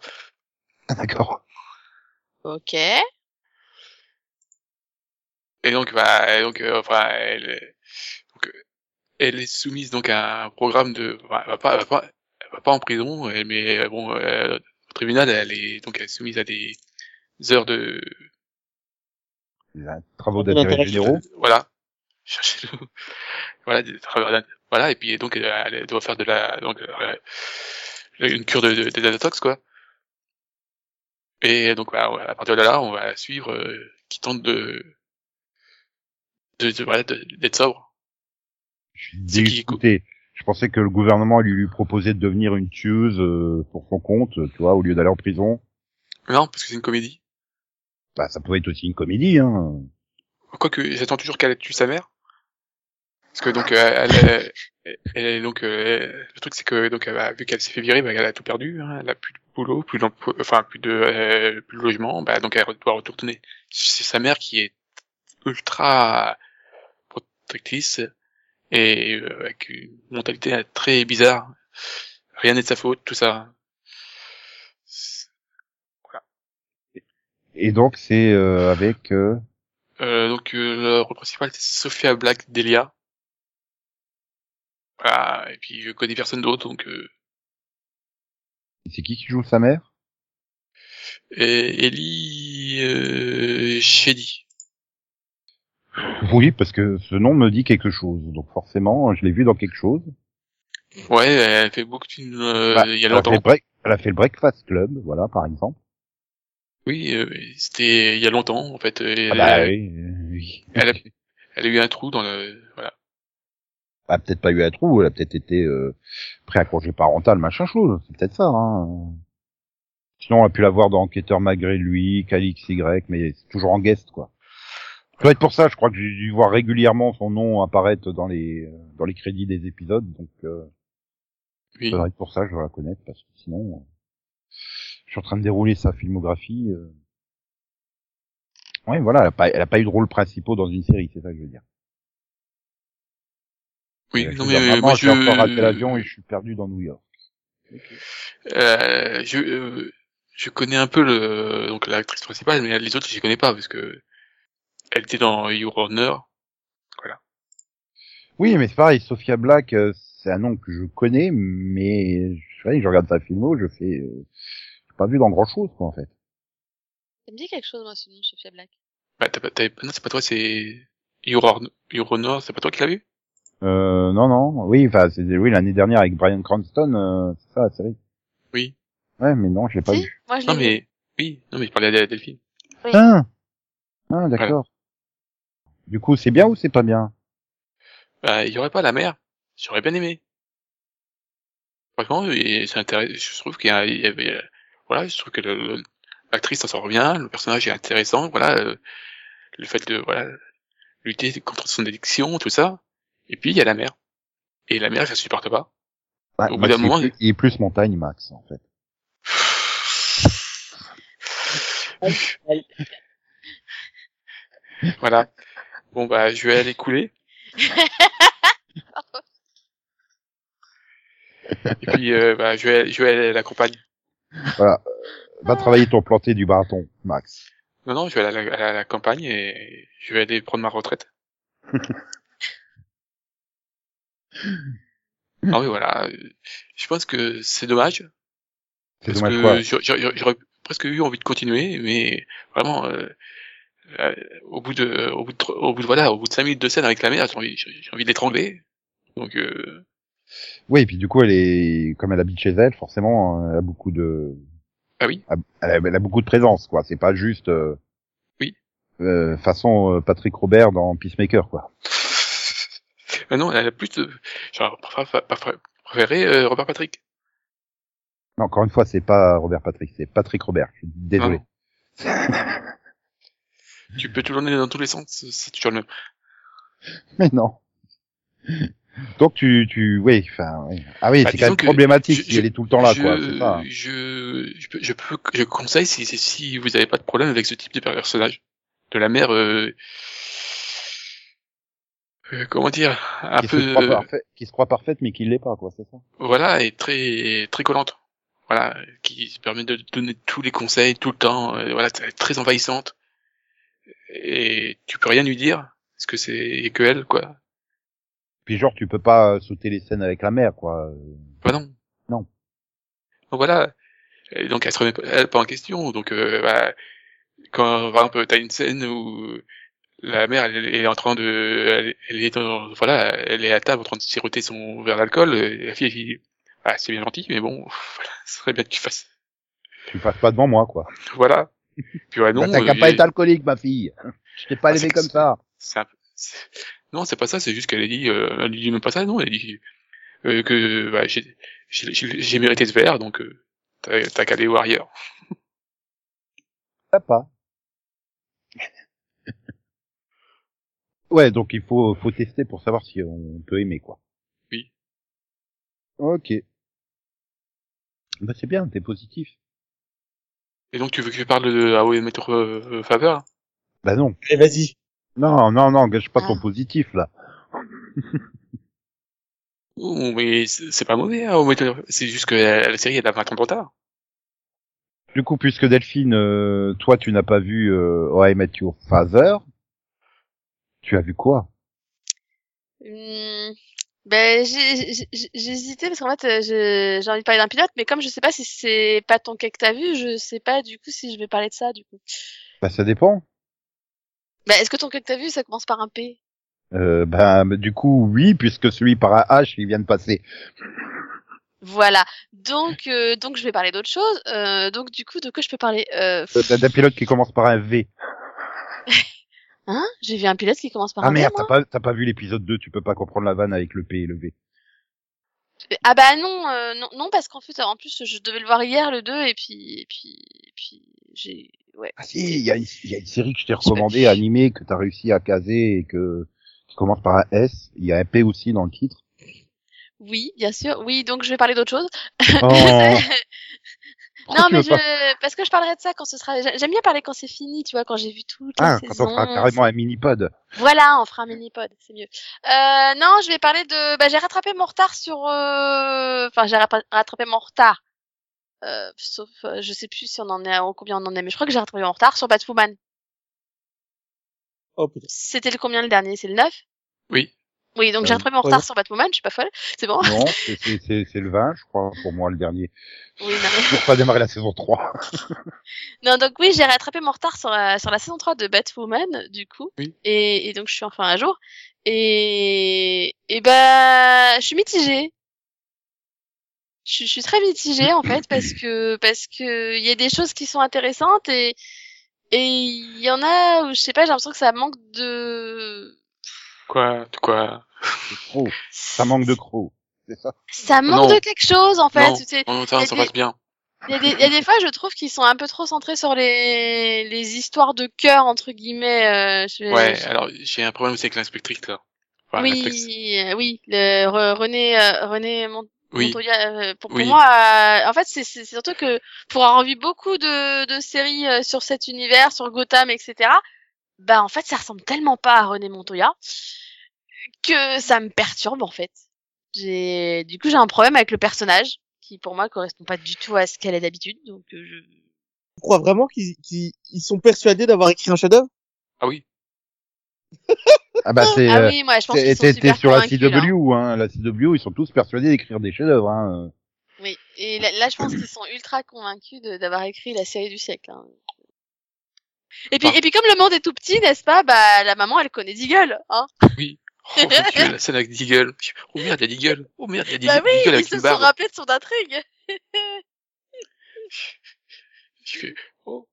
Ah, D'accord. Ok. Et donc, bah, et donc, euh, enfin, elle, est- donc, euh, elle est soumise donc à un programme de, enfin, elle va pas, elle va pas, elle va pas en prison, elle- mais euh, bon, euh, au tribunal, elle est donc elle est soumise à des heures de, Les Travaux d'intérêt d'intérêt généraux. voilà, cherchez le, <laughs> voilà, des travaux d'in- voilà, et puis donc elle, doit faire de la, donc euh, une cure de, de, quoi. Et donc bah, à partir de là, on va suivre euh, qui tente de, voilà, d'être sobre. Je suis dégoûté. Je pensais que le gouvernement lui, lui proposait de devenir une tueuse euh, pour son compte, tu vois, au lieu d'aller en prison. Non, parce que c'est une comédie. Bah, ça pouvait être aussi une comédie, hein. Quoique, j'attends toujours qu'elle tue sa mère. Parce que donc, euh, elle, elle, donc, euh, le truc c'est que donc, elle a- vu qu'elle s'est fait virer, bah, elle a tout perdu. Hein, elle a plus de boulot, plus d'emploi, enfin plus de, euh, plus de logement. Bah, donc elle doit retourner chez sa mère qui est ultra protectrice et euh, avec une mentalité très bizarre. Rien n'est de sa faute, tout ça. Et donc, c'est euh, avec... euh, Euh, donc euh, le rôle principal c'est Sophia Black Delia. Voilà, et puis je connais personne d'autre donc euh, C'est qui qui joue sa mère? Et Ellie euh, Shady. Oui, parce que ce nom me dit quelque chose. Donc forcément, je l'ai vu dans quelque chose. Ouais, elle fait beaucoup de euh, Bah, il y a elle, a fait longtemps. break- elle a fait le Breakfast Club, voilà, par exemple. Oui, euh, c'était il y a longtemps en fait. Ah bah elle, oui, euh, oui. elle a, <laughs> elle a eu un trou dans le a peut-être pas eu un trou, elle a peut-être été euh, pris à congé parental, machin chose. C'est peut-être ça. Hein. Sinon, on a pu la voir dans Enquêteur malgré lui, Calix Y, mais c'est toujours en guest, quoi. Ça doit être pour ça, je crois que j'ai dû voir régulièrement son nom apparaître dans les euh, dans les crédits des épisodes, donc euh, Oui. ça doit être pour ça je dois la connaître, parce que sinon, euh, je suis en train de dérouler sa filmographie. Euh... Ouais, voilà, elle a pas, elle a pas eu de rôle principal dans une série, c'est ça que je veux dire. Oui, Euh, je non mais dire, euh, vraiment, moi j'ai encore raté je l'avion et je suis perdu dans New York. euh, je euh, je connais un peu le donc l'actrice principale mais les autres je les connais pas parce que elle était dans Your Honor. Oui, mais c'est pareil, Sophia Black, euh, c'est un nom que je connais, mais je, je regarde sa filmo, je fais, euh, j'ai pas vu dans grand chose, quoi, en fait. Ça me dit quelque chose, moi, ce nom, Sophia Black. Bah, t'as pas, t'as- non, c'est pas toi, c'est Your Honor, c'est pas toi qui l'as vu? Euh, non, non, oui, enfin, c'est, oui, l'année dernière avec Brian Cranston, euh, c'est ça, la série. Oui. Ouais, mais non, je l'ai pas Si vu. Moi, je Non, vu. mais, oui, non, mais je parlais à Delphine. Oui. Ah, ah d'accord. Du coup, c'est bien ou c'est pas bien? Bah, il y aurait pas la mère. J'aurais bien aimé. Franchement, c'est intéressant. Je trouve qu'il y, avait, voilà, je trouve que l'actrice s'en sort bien, le personnage est intéressant, voilà, euh, le fait de, voilà, lutter contre son addiction, tout ça. Et puis, il y a la mère. Et la je la supporte pas. Ouais, Au bout d'un moment, plus- il est plus montagne, Max, en fait. <laughs> Voilà. Bon, bah, je vais aller couler. <laughs> Et puis, euh, bah, je vais, je vais aller à la campagne. Voilà. Va travailler ton planté du bâton, Max. Non, non, je vais aller à la, à la campagne et je vais aller prendre ma retraite. <laughs> ah oui, <laughs> voilà. Je pense que c'est dommage. C'est dommage quoi j'aurais presque eu envie de continuer, mais vraiment, euh, euh, au bout de, au bout de, au bout de, voilà, au bout de cinq minutes de scène avec la mère, j'ai envie, j'ai envie de l'étrangler. Donc, euh, Oui, et puis du coup, elle est, comme elle habite chez elle, forcément, elle a beaucoup de, ah oui, elle a, elle a beaucoup de présence, quoi. C'est pas juste, euh, Oui. euh, façon Patrick Robert dans Peacemaker, quoi. Ah non, elle a plus de, genre, préféré, euh, Robert Patrick. Non, encore une fois, c'est pas Robert Patrick, c'est Patrick Robert. Je suis désolé. <laughs> Tu peux toujours aller dans tous les sens, c'est toujours le même. Mais non. Donc tu, tu, oui, enfin, oui. ah oui, Bah, c'est quand même problématique je- si elle est tout le temps là, je, quoi. C'est ça. Je, je, peux- je peux, je conseille si, si, si vous n'avez pas de problème avec ce type de personnage. De la mère, euh, euh, comment dire, un Qui peu, se, croit parfait, qui se croit parfaite, mais qui l'est pas, quoi. C'est ça. voilà, et très, très collante. Voilà, qui se permet de donner tous les conseils tout le temps. euh, voilà, très envahissante. Et tu peux rien lui dire, parce que c'est que elle, quoi. Puis genre, tu peux pas euh, sauter les scènes avec la mère, quoi. Bah non. Non. Donc voilà. Et donc elle se remet pas- elle pas en question. Donc euh, bah, quand par exemple t'as une scène où la mère elle, est en train de, elle, elle est dans- voilà, elle est à table en train de siroter son verre d'alcool. et La fille elle dit ah c'est bien gentil mais bon voilà, <laughs> ce serait bien que tu fasses tu passes pas devant moi, quoi. voilà. Puis ouais, non. Bah, T'as qu'à euh, pas être alcoolique, ma fille. Je t'ai pas Ah, élevé comme ça. un Non, c'est pas ça, c'est juste qu'elle a dit, euh, elle dit même pas ça, non, elle dit euh, que bah, j'ai mérité ce verre, donc euh, t'as qu'à aller voir ailleurs. Pas. Ouais, donc il faut, faut tester pour savoir si on peut aimer, quoi. Oui. Ok. Bah c'est bien, t'es positif. Et donc tu veux que je parle de How I Met Your euh, Father? Bah non. Allez, vas-y. Non, non, non, gâche pas Ah. ton positif, là. <laughs> Oh, mais c'est c'est pas mauvais, hein, How I Met Your- c'est juste que la, la série elle a 20 ans de retard. Du coup, puisque Delphine, euh, toi, tu n'as pas vu euh, How I Met Your Father, tu as vu quoi? Hum, ben, hésité parce qu'en fait, euh, j'ai envie de parler d'un pilote, mais comme je sais pas si c'est pas ton cas que t'as vu, je sais pas du coup si je vais parler de ça du coup. Bah ça dépend. Ben, est-ce que ton cas que t'as vu, ça commence par un P? Euh, bah du coup, oui, puisque celui par un H, il vient de passer. Voilà. Donc, euh, donc je vais parler d'autre chose. Euh, donc du coup, de quoi je peux parler? Euh, d'un pilote qui commence par un V. <laughs> Hein? J'ai vu un pilote qui commence par Ah un merde, t'as pas, t'as pas vu l'épisode 2, tu peux pas comprendre la vanne avec le P et le V. Ah bah non, euh, non, non parce qu'en fait, en plus, je devais le voir hier le 2 et puis, et puis, et puis, j'ai, ouais. Ah si, il y, a y a une série que je t'ai recommandée, animée, que t'as réussi à caser et que qui commence par un S. Il y a un P aussi dans le titre. Oui, bien sûr. Oui, donc je vais parler d'autre chose. Oh, <laughs> Pourquoi non, mais pas je, parce que je parlerai de ça quand ce sera. J'aime bien parler quand c'est fini, tu vois, quand j'ai vu toute la Ah, quand saison. on fera carrément un mini-pod. Voilà, on fera un mini-pod, c'est mieux. Euh, non, je vais parler de. Bah, j'ai rattrapé mon retard sur. euh, Enfin, j'ai rattrapé mon retard. Euh, sauf, euh, je sais plus si on en est, à combien on en est, mais je crois que j'ai rattrapé mon retard sur Batwoman. Oh putain. C'était le combien le dernier? C'est le 9 Oui. Oui, donc j'ai Euh, rattrapé mon retard sur Batwoman, je suis pas folle. <laughs> C'est bon Non, c'est- c'est c'est- c'est le 20, je crois, pour moi, le dernier. Oui, non, mais- Pour pas démarrer la saison 3. <laughs> Non, donc oui, j'ai rattrapé mon retard sur la, sur la saison 3 de Batwoman, du coup. Oui. Et, et donc, je suis enfin à jour. Et, et bah, je suis mitigée. Je, je suis très mitigée, en fait, parce que, parce que il y a des choses qui sont intéressantes et, et il y en a où, je sais pas, j'ai l'impression que ça manque de... Quoi De quoi C'est trop. Ça manque de crocs. C'est ça. Ça manque Non. de quelque chose, en fait. Non, ça, ça des- passe bien. Il y, a des, il y a des fois, je trouve qu'ils sont un peu trop centrés sur les, les histoires de cœur, entre guillemets. Euh, je- Ouais, je- alors j'ai un problème aussi avec l'inspectrice là. Enfin, oui, euh, oui, le Re- René, euh, René Oui. Montoya. euh, pour, pour Oui. moi, euh, en fait, c'est c'est- c'est surtout que pour avoir vu beaucoup de, de séries euh, sur cet univers, sur Gotham, etc. Bah, en fait, ça ressemble tellement pas à René Montoya que ça me perturbe en fait. J'ai, du coup, j'ai un problème avec le personnage qui, pour moi, correspond pas du tout à ce qu'elle est d'habitude. Donc, euh, je... Tu crois vraiment qu'ils qu'ils- ils sont persuadés d'avoir écrit un chef-d'œuvre? Ah oui. Ah bah c'est... Ah euh, oui, moi, je pense qu'ils sont super sur la. CW, hein. La CW, ils sont tous persuadés d'écrire des chefs-d'œuvre, hein. Oui, et là, là, je pense qu'ils sont ultra convaincus d'avoir écrit la série du siècle. hein. Et puis, Ah. et puis comme le monde est tout petit, n'est-ce pas Bah, la maman, elle connaît Deagle, hein Oui. Oh, Dieu, la scène avec Deagle. Oh merde, il y a Deagle. Oh merde, il y a Bah Deagle, oui, Deagle ils avec se sont rappelés de son intrigue. <laughs> Je fais, oh,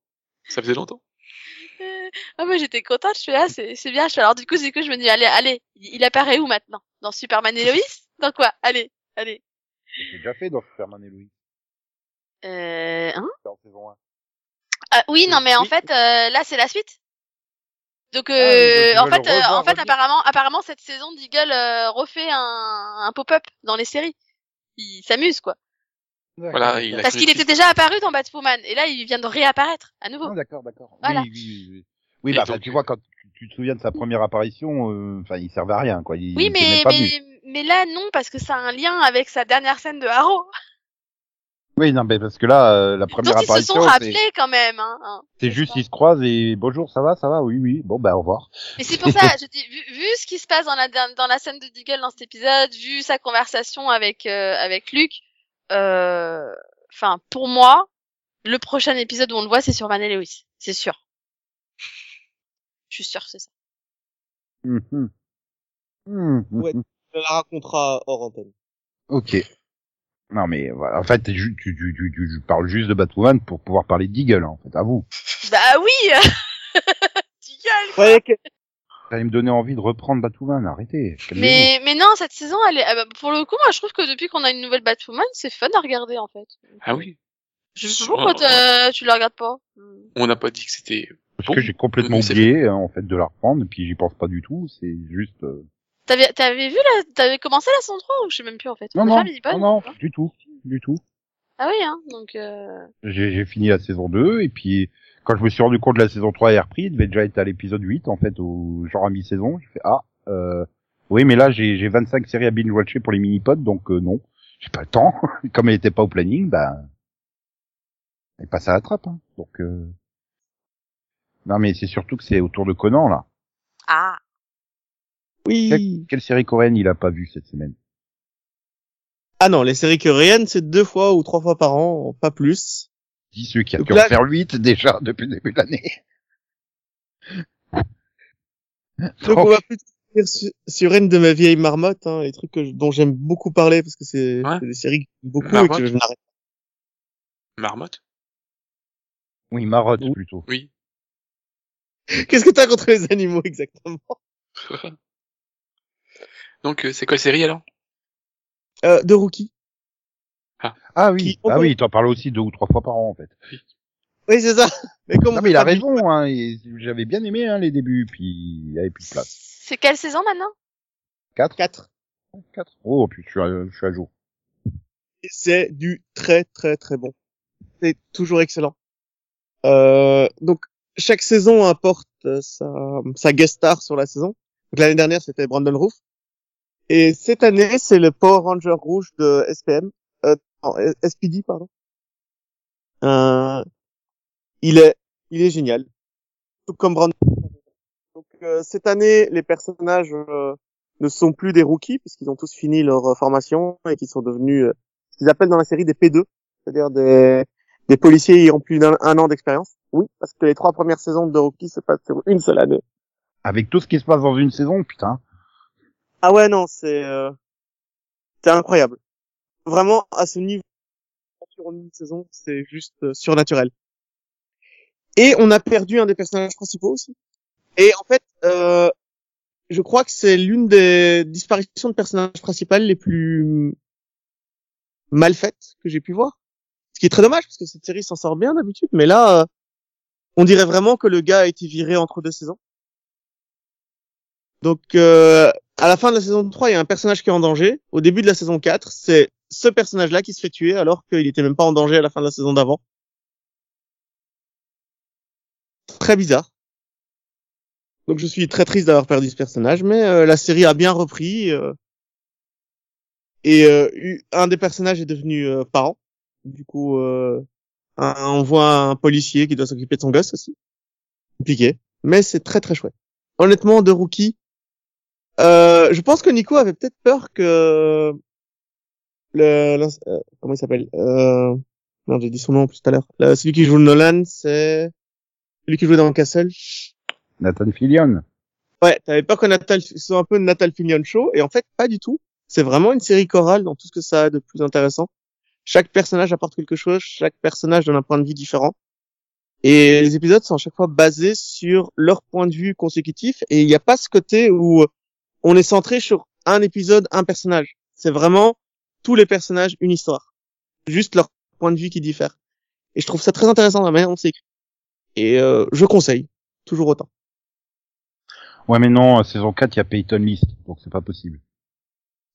ça faisait longtemps. <laughs> Ah moi j'étais contente, je fais ah c'est c'est bien. Je fais alors du coup du coup je me dis allez allez, il apparaît où maintenant? Dans Superman et <laughs> Lois? Dans quoi? Allez allez. J'ai déjà fait dans Superman et Louis. Euh, hein? C'est en saison 1. Ah, Oui non mais en Oui. fait euh, là c'est la suite. Donc Ah, euh, donc, tu en fait, euh, revoir, en fait, apparemment, apparemment cette saison, Deagle euh, refait un, un pop-up dans les séries. Il s'amuse quoi. Voilà, il Parce qu'il était déjà apparu dans Batwoman et là il vient de réapparaître à nouveau. Ah, d'accord, d'accord. Voilà. Oui, oui, oui. Oui, Et bah, donc- tu vois, quand tu, te souviens de sa première apparition, euh, enfin, il servait à rien, quoi. Il, oui, il mais mais mais là non parce que ça a un lien avec sa dernière scène de Arrow. Oui, non, mais parce que là, euh, la Donc première ils se apparition, sont c'est rappelés quand même. Hein, hein. c'est juste ils se croisent et bonjour, ça va, ça va, oui, oui. Bon, bah, au revoir. Mais c'est pour ça, <laughs> je dis, vu, vu ce qui se passe dans la dans la scène de Deagle dans cet épisode, vu sa conversation avec euh, avec Luke, euh, enfin pour moi, le prochain épisode où on le voit, c'est sur Van et Lewis, c'est sûr. Je suis sûr, c'est ça. Mhm. Mhm. Ouais. Je la racontera hors antenne. Ok. Non, mais voilà. En fait, tu, tu, tu, tu, tu- tu parles juste de Batwoman pour pouvoir parler d'Eagle, en fait, à vous. Bah oui. <laughs> Deagle. Ouais, que- Vous allez me donner envie de reprendre Batwoman, arrêtez. Mais mais non, cette saison, elle est ah bah, pour le coup, moi je trouve que depuis qu'on a une nouvelle Batwoman, c'est fun à regarder en fait. Ah oui. Je sais pas pourquoi tu la regardes pas. On n'a pas dit que c'était Parce bon. que j'ai complètement oublié, en fait, de la reprendre, et puis j'y pense pas du tout, c'est juste... euh, T'avais t'avais vu la t'avais commencé la saison 3 ou je sais même plus en fait. Non, non, non, non, du tout, du tout. Ah oui hein, donc euh... J'ai j'ai fini la saison 2, et puis quand je me suis rendu compte que la saison 3 est repris, il devait déjà être à l'épisode 8, en fait, au genre à mi-saison, j'ai fait, ah, euh, oui, mais là, j'ai j'ai 25 séries à binge-watcher pour les mini-pods, donc euh, non, j'ai pas le temps. <laughs> Comme elle était pas au planning, bah, elle passe à la trappe, hein. donc... Euh... Non, mais c'est surtout que c'est autour de Conan, là. Oui. Quelle série coréenne il a pas vu cette semaine? Ah non, les séries coréennes, c'est deux fois ou trois fois par an, pas plus. Dis ceux qui a Donc pu là- en faire 8 déjà depuis le début de l'année. <laughs> Donc on va plutôt dire sur, sur une de mes vieilles marmottes, hein, les trucs que je- dont j'aime beaucoup parler parce que c'est Ouais. des séries que j'aime beaucoup Marmotte. et que je n'arrête marmotte? Oui, Marotte Oui. plutôt. Oui. pas. Qu'est-ce que t'as contre les animaux exactement? <laughs> Donc euh, c'est quoi la série alors? Euh, De Rookie. Ah oui, Qui- ah oui, t'en parles aussi deux ou trois fois par an en fait. Oui, c'est ça. <laughs> Mais comme Non on mais il a raison, hein, j'avais bien aimé hein, les débuts, puis il y avait plus de place. c'est quelle saison maintenant? 4 Quatre. 4 Oh, puis je suis, à, je suis à jour. C'est du très très très bon. C'est toujours excellent. Euh, donc chaque saison apporte euh, sa, sa guest star sur la saison. Donc l'année dernière c'était Brandon Roof. Et cette année c'est le Power Ranger rouge de SPM, euh, non, SPD pardon. Euh, il est il est génial. Tout comme Brandon. Donc euh, cette année les personnages euh, ne sont plus des rookies puisqu'ils ont tous fini leur euh, formation et qu'ils sont devenus euh, ce qu'ils appellent dans la série des P2, c'est-à-dire des, des policiers ayant plus d'un un an d'expérience. Oui, parce que les trois premières saisons de Rookie se passent sur une seule année. Avec tout ce qui se passe dans une saison, putain. Ah ouais, non, c'est euh, c'est incroyable. Vraiment, à ce niveau, sur une saison, c'est juste euh, surnaturel. Et on a perdu un des personnages principaux aussi. Et en fait, euh, je crois que c'est l'une des disparitions de personnages principales les plus mal faites que j'ai pu voir. Ce qui est très dommage parce que cette série s'en sort bien d'habitude, mais là, euh, on dirait vraiment que le gars a été viré entre deux saisons. Donc, euh, à la fin de la saison 3, il y a un personnage qui est en danger. Au début de la saison 4, c'est ce personnage-là qui se fait tuer alors qu'il était même pas en danger à la fin de la saison d'avant. Très bizarre. Donc je suis très triste d'avoir perdu ce personnage, mais euh, la série a bien repris. euh, et euh, eu- un des personnages est devenu euh, parent. Du coup, euh, un- on voit un policier qui doit s'occuper de son gosse aussi. Compliqué, mais c'est très très chouette. Honnêtement, de rookie, euh, je pense que Nico avait peut-être peur que le, l'ins- euh, comment il s'appelle euh, Non, j'ai dit son nom plus tout à l'heure. Le- Celui qui joue Nolan, c'est celui qui jouait dans Castle. Nathan Fillion. Ouais, t'avais peur que Natal soit un peu Natal Fillion show, et en fait, pas du tout. C'est vraiment une série chorale dans tout ce que ça a de plus intéressant. Chaque personnage apporte quelque chose, chaque personnage donne un point de vue différent. Et les épisodes sont à chaque fois basés sur leur point de vue consécutif, et il n'y a pas ce côté où on est centré sur un épisode, un personnage. C'est vraiment tous les personnages, une histoire. Juste leur point de vue qui diffère. Et je trouve ça très intéressant la manière dont c'est écrit. Et euh, je conseille, toujours autant. Ouais, mais non, à saison 4, il y a Peyton List, donc c'est pas possible.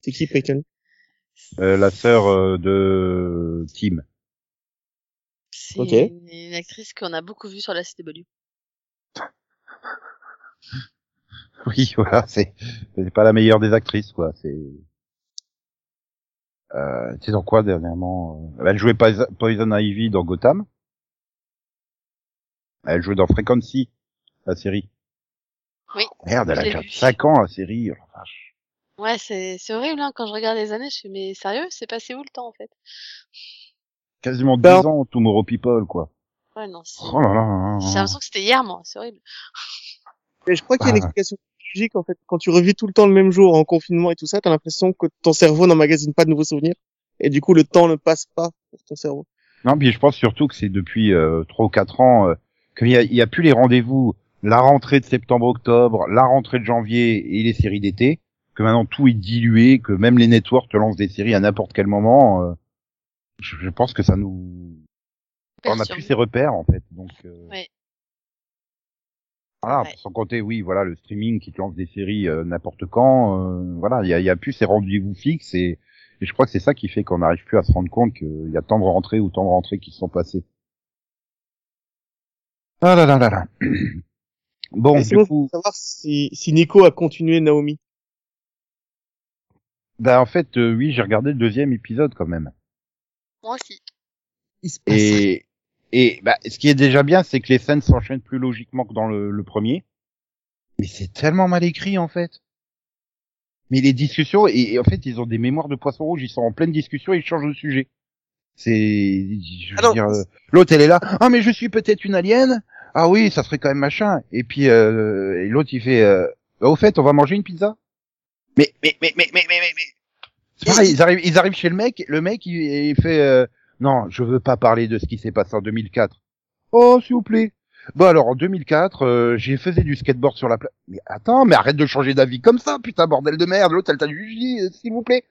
C'est qui Peyton? Euh, la sœur euh, de Tim. C'est Ok. une, une actrice qu'on a beaucoup vue sur la CW. <laughs> <laughs> Oui, voilà, c'est c'est pas la meilleure des actrices, quoi. C'est euh, tu sais dans quoi dernièrement euh, Elle jouait Poison Poison Ivy dans Gotham. Elle jouait dans Frequency, la série. Oui, Merde, elle a déjà vu. 5 ans la série. oh. Ouais, c'est c'est horrible hein, quand je regarde les années, je fais mais sérieux, c'est passé où le temps en fait? Quasiment 10 Ben- ans, Tomorrow People, quoi. Ouais, non, c'est- Oh là là. là j'ai là. l'impression que c'était hier moi, c'est horrible. Mais je crois qu'il y a une Ah. explication en fait. Quand tu revis tout le temps le même jour en confinement et tout ça, t'as l'impression que ton cerveau n'emmagasine pas de nouveaux souvenirs. Et du coup, le temps ne passe pas pour ton cerveau. Non, puis je pense surtout que c'est depuis euh, 3 ou 4 ans euh, qu'il y a, il y a plus les rendez-vous, la rentrée de septembre-octobre, la rentrée de janvier et les séries d'été, que maintenant tout est dilué, que même les networks te lancent des séries à n'importe quel moment. euh, je, je pense que ça nous... On a Perturbe. plus ces repères en fait. Donc, euh, Ouais. Voilà, Ouais. sans compter, oui, voilà, le streaming qui te lance des séries euh, n'importe quand. euh, voilà, il y a, il y a plus ces rendez-vous fixes et, et je crois que c'est ça qui fait qu'on n'arrive plus à se rendre compte qu'il y a tant de rentrées ou tant de rentrées qui se sont passées. Ah là là là là. <clears throat> Bon, du coup, savoir si, si Nico a continué Naomi. bah en fait, euh, oui, j'ai regardé le deuxième épisode quand même. Moi aussi. Il se passe Et et bah, ce qui est déjà bien, c'est que les scènes s'enchaînent plus logiquement que dans le, le premier. Mais c'est tellement mal écrit en fait. Mais les discussions et, et en fait, ils ont des mémoires de poisson rouge. Ils sont en pleine discussion et ils changent de sujet. C'est, je veux Alors, dire, euh, l'autre elle est là. Ah mais je suis peut-être une alien. Ah oui, ça serait quand même machin. Et puis euh, et l'autre il fait. Euh, Bah, au fait, on va manger une pizza. Mais mais mais mais mais mais mais. mais... C'est pareil, ils arrivent, ils arrivent chez le mec, le mec il, il fait euh, non, je veux pas parler de ce qui s'est passé en 2004. Oh, s'il vous plaît. Bon alors en 2004, euh, j'ai faisais du skateboard sur la plage. Mais attends, mais arrête de changer d'avis comme ça, putain bordel de merde. L'autre t'a jugé, euh, s'il vous plaît,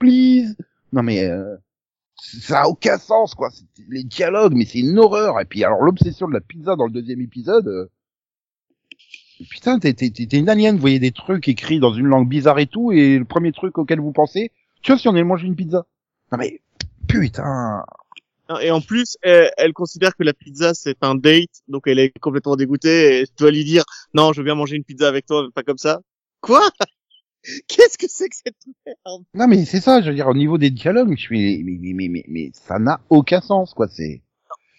please. Non mais euh, ça a aucun sens quoi. Les dialogues, mais c'est une horreur. Et puis alors l'obsession de la pizza dans le deuxième épisode. euh, Putain, t'es une alien, vous voyez des trucs écrits dans une langue bizarre et tout, et le premier truc auquel vous pensez, tu vois si on allait manger une pizza. Non mais putain. Et en plus, elle, elle considère que la pizza c'est un date, donc elle est complètement dégoûtée et je dois lui dire non, je viens manger une pizza avec toi, mais pas comme ça. Quoi? <laughs> Qu'est-ce que c'est que cette merde? Non mais c'est ça, je veux dire au niveau des dialogues, je suis mais mais mais mais, mais ça n'a aucun sens quoi. C'est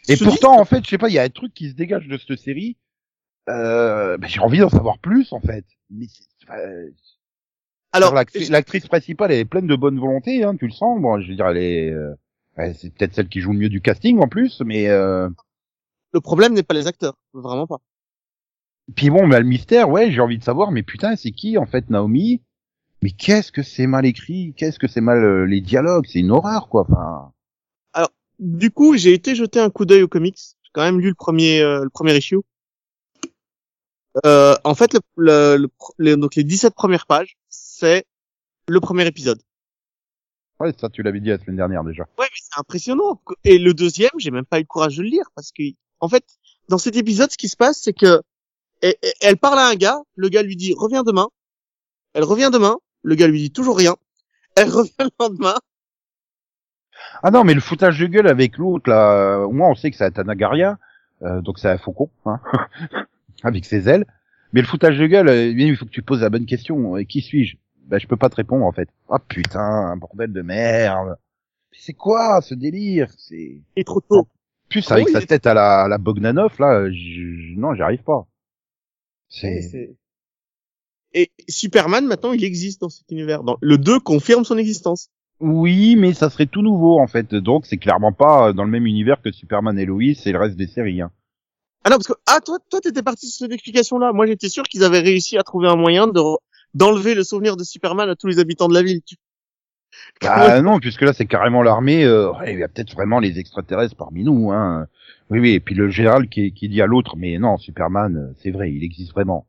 et Je pourtant en fait, je sais pas, il y a un truc qui se dégage de cette série. Euh, ben, j'ai envie d'en savoir plus en fait. Mais c'est- euh, Alors, l'actrice principale elle est pleine de bonne volonté, hein, tu le sens. Bon, je veux dire, elle est, euh, c'est peut-être celle qui joue le mieux du casting en plus, mais euh, le problème n'est pas les acteurs, vraiment pas. Puis bon, mais le mystère, ouais, j'ai envie de savoir, mais putain, c'est qui en fait Naomi? Mais qu'est-ce que c'est mal écrit? Qu'est-ce que c'est mal euh, les dialogues? C'est une horreur, quoi. Enfin, Du coup, j'ai été jeter un coup d'œil aux comics. J'ai quand même lu le premier, euh, le premier issue. Euh, en fait, le, le, le donc les 17 premières pages, c'est le premier épisode. ouais, ça, tu l'avais dit la semaine dernière déjà. Ouais, mais c'est impressionnant. Et le deuxième, j'ai même pas eu le courage de le lire parce que, en fait, dans cet épisode, ce qui se passe, c'est que et- et- elle parle à un gars, le gars lui dit reviens demain. Elle revient demain, le gars lui dit toujours rien. Elle <laughs> revient le lendemain. Ah non, mais le foutage de gueule avec l'autre, là, au moins on sait que c'est un Tanagaria, euh, donc c'est un faucon, hein, <laughs> avec ses ailes. Mais le foutage de gueule, euh, il faut que tu poses la bonne question. Euh, Qui suis-je? Ben, je peux pas te répondre en fait. Ah putain, un bordel de merde. C'est quoi ce délire? C'est Et trop tôt. plus Ah avec oui, sa tête à la, à la Bogdanov là, je- non, j'y arrive pas. Ouais, C'est Et Superman, maintenant, il existe dans cet univers. Dans... Le 2 confirme son existence. oui, mais ça serait tout nouveau en fait. Donc c'est clairement pas dans le même univers que Superman et Lois et le reste des séries. Hein. Ah non, parce que, ah, toi, toi, t'étais parti sur cette explication-là. Moi, j'étais sûr qu'ils avaient réussi à trouver un moyen de, d'enlever le souvenir de Superman à tous les habitants de la ville. Tu- <laughs> Ah non, puisque là c'est carrément l'armée. Euh, il y a peut-être vraiment les extraterrestres parmi nous. Hein. Oui, oui. Et puis le général qui, qui dit à l'autre, mais non, Superman, euh, c'est vrai, il existe vraiment.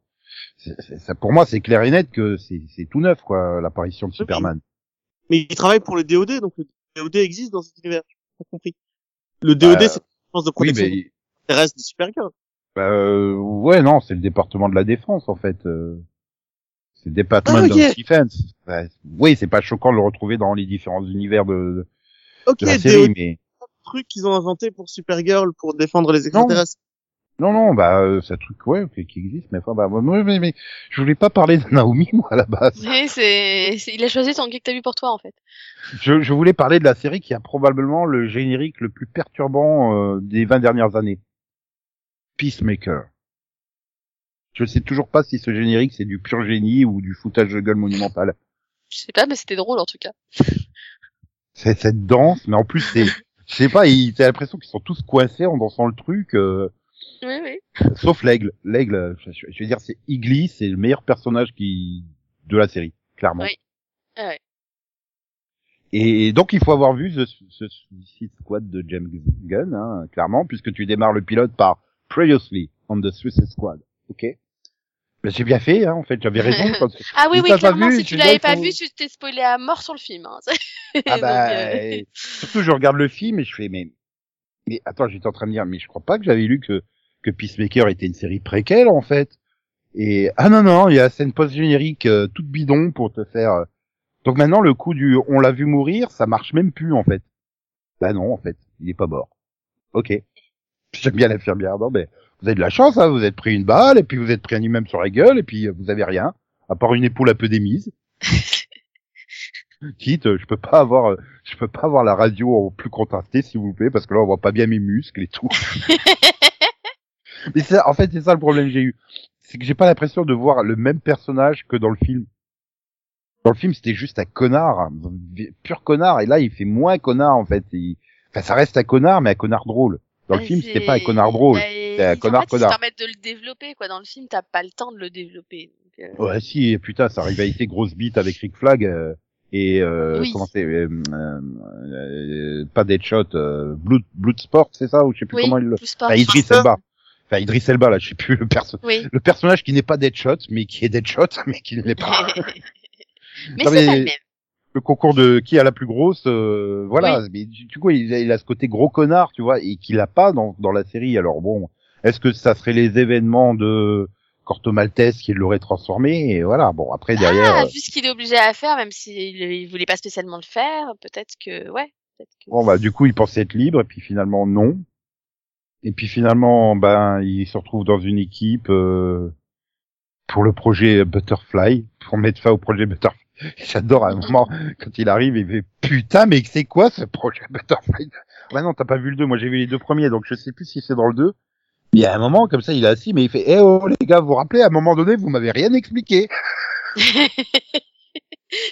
Ça, pour moi, c'est clair et net que c'est tout neuf, quoi, l'apparition de Oui. Superman. Mais il travaille pour le DOD, donc le DOD existe dans cet univers. J'ai pas compris. Le DOD, Bah, c'est l'agence de Oui, protection mais terrestre de Supergirl. bah, euh, ouais, non, c'est le département de la défense en fait. euh. C'est Department Ah, ok. of Defense. Ouais, oui, c'est pas choquant de le retrouver dans les différents univers de, de la des série, mais trucs qu'ils ont inventés pour Supergirl pour défendre les extraterrestres. non, non, bah, euh, c'est un truc, ouais, qui qui existe, mais enfin, bah, moi, mais, mais, mais je voulais pas parler de Naomi, moi, à la base. Oui, c'est, il a choisi ton geek que t'as vu pour toi, en fait. Je, je voulais parler de la série qui a probablement le générique le plus perturbant euh, des 20 dernières années. Peacemaker. Je sais toujours pas si ce générique c'est du pur génie ou du foutage de gueule monumental. Je sais pas, mais c'était drôle, en tout cas. C'est cette danse, mais en plus c'est, je sais pas, il- t'as l'impression qu'ils sont tous coincés en dansant le truc, euh, Oui, oui. sauf l'aigle. L'aigle, je, veux dire, c'est Igly, c'est le meilleur personnage qui de la série, clairement. Oui. Ah ouais. Et donc il faut avoir vu ce, ce Suicide Squad de James Gunn, hein, clairement, puisque tu démarres le pilote par Previously on the Suicide Squad. Ok. Mais j'ai bien fait, hein, en fait, j'avais raison. <laughs> Ah oui, oui, clairement, vu, si tu l'avais pas vu, tu t'es spoilé à mort sur le film. Hein. <laughs> Ah bah, euh, surtout je regarde le film et je fais mais mais attends, j'étais en train de dire mais je crois pas que j'avais lu que que Peacemaker était une série préquelle en fait. Et ah non non, il y a la scène post générique euh, toute bidon pour te faire. euh, Donc maintenant le coup du on l'a vu mourir, ça marche même plus en fait. Bah non en fait, il est pas mort. Ok. J'aime bien l'infirmière. Non mais vous avez de la chance, hein, vous êtes pris une balle et puis vous êtes pris un immeuble sur la gueule et puis euh, vous avez rien à part une épaule un peu démise. <laughs> Quitte, euh, je peux pas avoir, euh, je peux pas avoir la radio en plus contrastée, s'il vous plaît, parce que là, on voit pas bien mes muscles et tout. <laughs> Mais c'est, en fait, c'est ça le problème que j'ai eu. C'est que j'ai pas l'impression de voir le même personnage que dans le film. Dans le film, c'était juste un connard, un pur connard, et là, il fait moins connard, en fait. Il- Enfin, ça reste un connard, mais un connard drôle. Dans le bah, film, c'était pas un connard drôle. Ils- connard en fait, connard. Ils se permettent de le développer, quoi. Dans le film, t'as pas le temps de le développer. Donc, euh, Ouais, si, putain, sa rivalité grosse bite avec Rick Flag, euh, et, euh, Oui. comment c'est, euh, euh, euh, pas Deadshot, euh, Blood, Bloodsport, c'est ça, ou je sais plus oui, comment il le, enfin, Idris Elba. Enfin, Idris Elba, là, je sais plus le perso, Oui. le personnage qui n'est pas Deadshot, mais qui est Deadshot, <laughs> mais qui ne l'est pas. <laughs> mais c'est mais- pas le même. le concours de qui a la plus grosse, euh, voilà. Mais du du coup, il a, il a ce côté gros connard, tu vois, et qu'il a pas dans, dans la série. Alors bon, est-ce que ça serait les événements de Corto Maltese qui l'auraient transformé Et voilà. Bon, après derrière, Ah, euh, vu ce qu'il est obligé à faire, même s'il il voulait pas spécialement le faire, peut-être que, ouais. Que... bon bah du coup, il pensait être libre, et puis finalement non. Et puis finalement, ben, il se retrouve dans une équipe euh, pour le projet Butterfly, pour mettre fin au projet Butterfly. <laughs> J'adore à un moment quand il arrive, il fait putain, mais c'est quoi ce projet Butterfly? Ouais non, t'as pas vu le 2, moi j'ai vu les deux premiers, donc je sais plus si c'est dans le 2. Il y a un moment comme ça, il est assis, mais il fait, eh oh les gars, vous vous rappelez, à un moment donné, vous m'avez rien expliqué. <laughs> je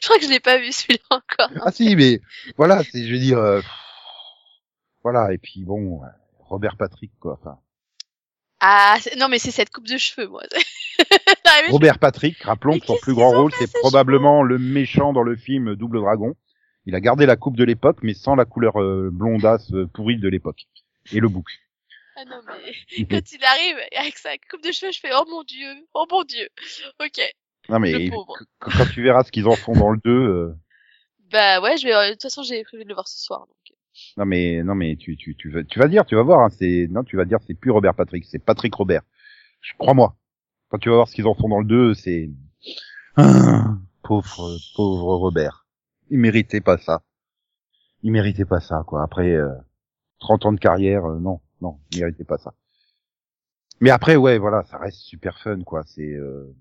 crois que je l'ai pas vu celui-là encore. Ah si, mais voilà, c'est, je veux dire, euh, voilà, et puis bon, Robert Patrick quoi, enfin. Ah, c'est- non, mais c'est cette coupe de cheveux, moi. <laughs> Robert Patrick, rappelons que son plus grand rôle, c'est ces probablement le méchant dans le film Double Dragon. Il a gardé la coupe de l'époque, mais sans la couleur euh, blondasse euh, pourrie de l'époque. Et le bouc. Ah non, mais <laughs> <laughs> quand il arrive avec sa coupe de cheveux, je fais, oh mon dieu, oh mon dieu. Ok. Non mais il- quand tu verras ce qu'ils en font dans le 2, euh, Bah ouais, je vais, de toute façon, j'ai prévu de le voir ce soir. Donc. non mais non mais tu tu tu vas tu vas dire, tu vas voir, hein, c'est non tu vas dire c'est plus Robert Patrick, c'est Patrick Robert. Je crois-moi. Quand tu vas voir ce qu'ils en font dans le 2, c'est Ah, pauvre pauvre Robert. Il méritait pas ça. Il méritait pas ça quoi. Après euh, 30 ans de carrière, euh, non non, il méritait pas ça. Mais après ouais voilà, ça reste super fun quoi. C'est euh...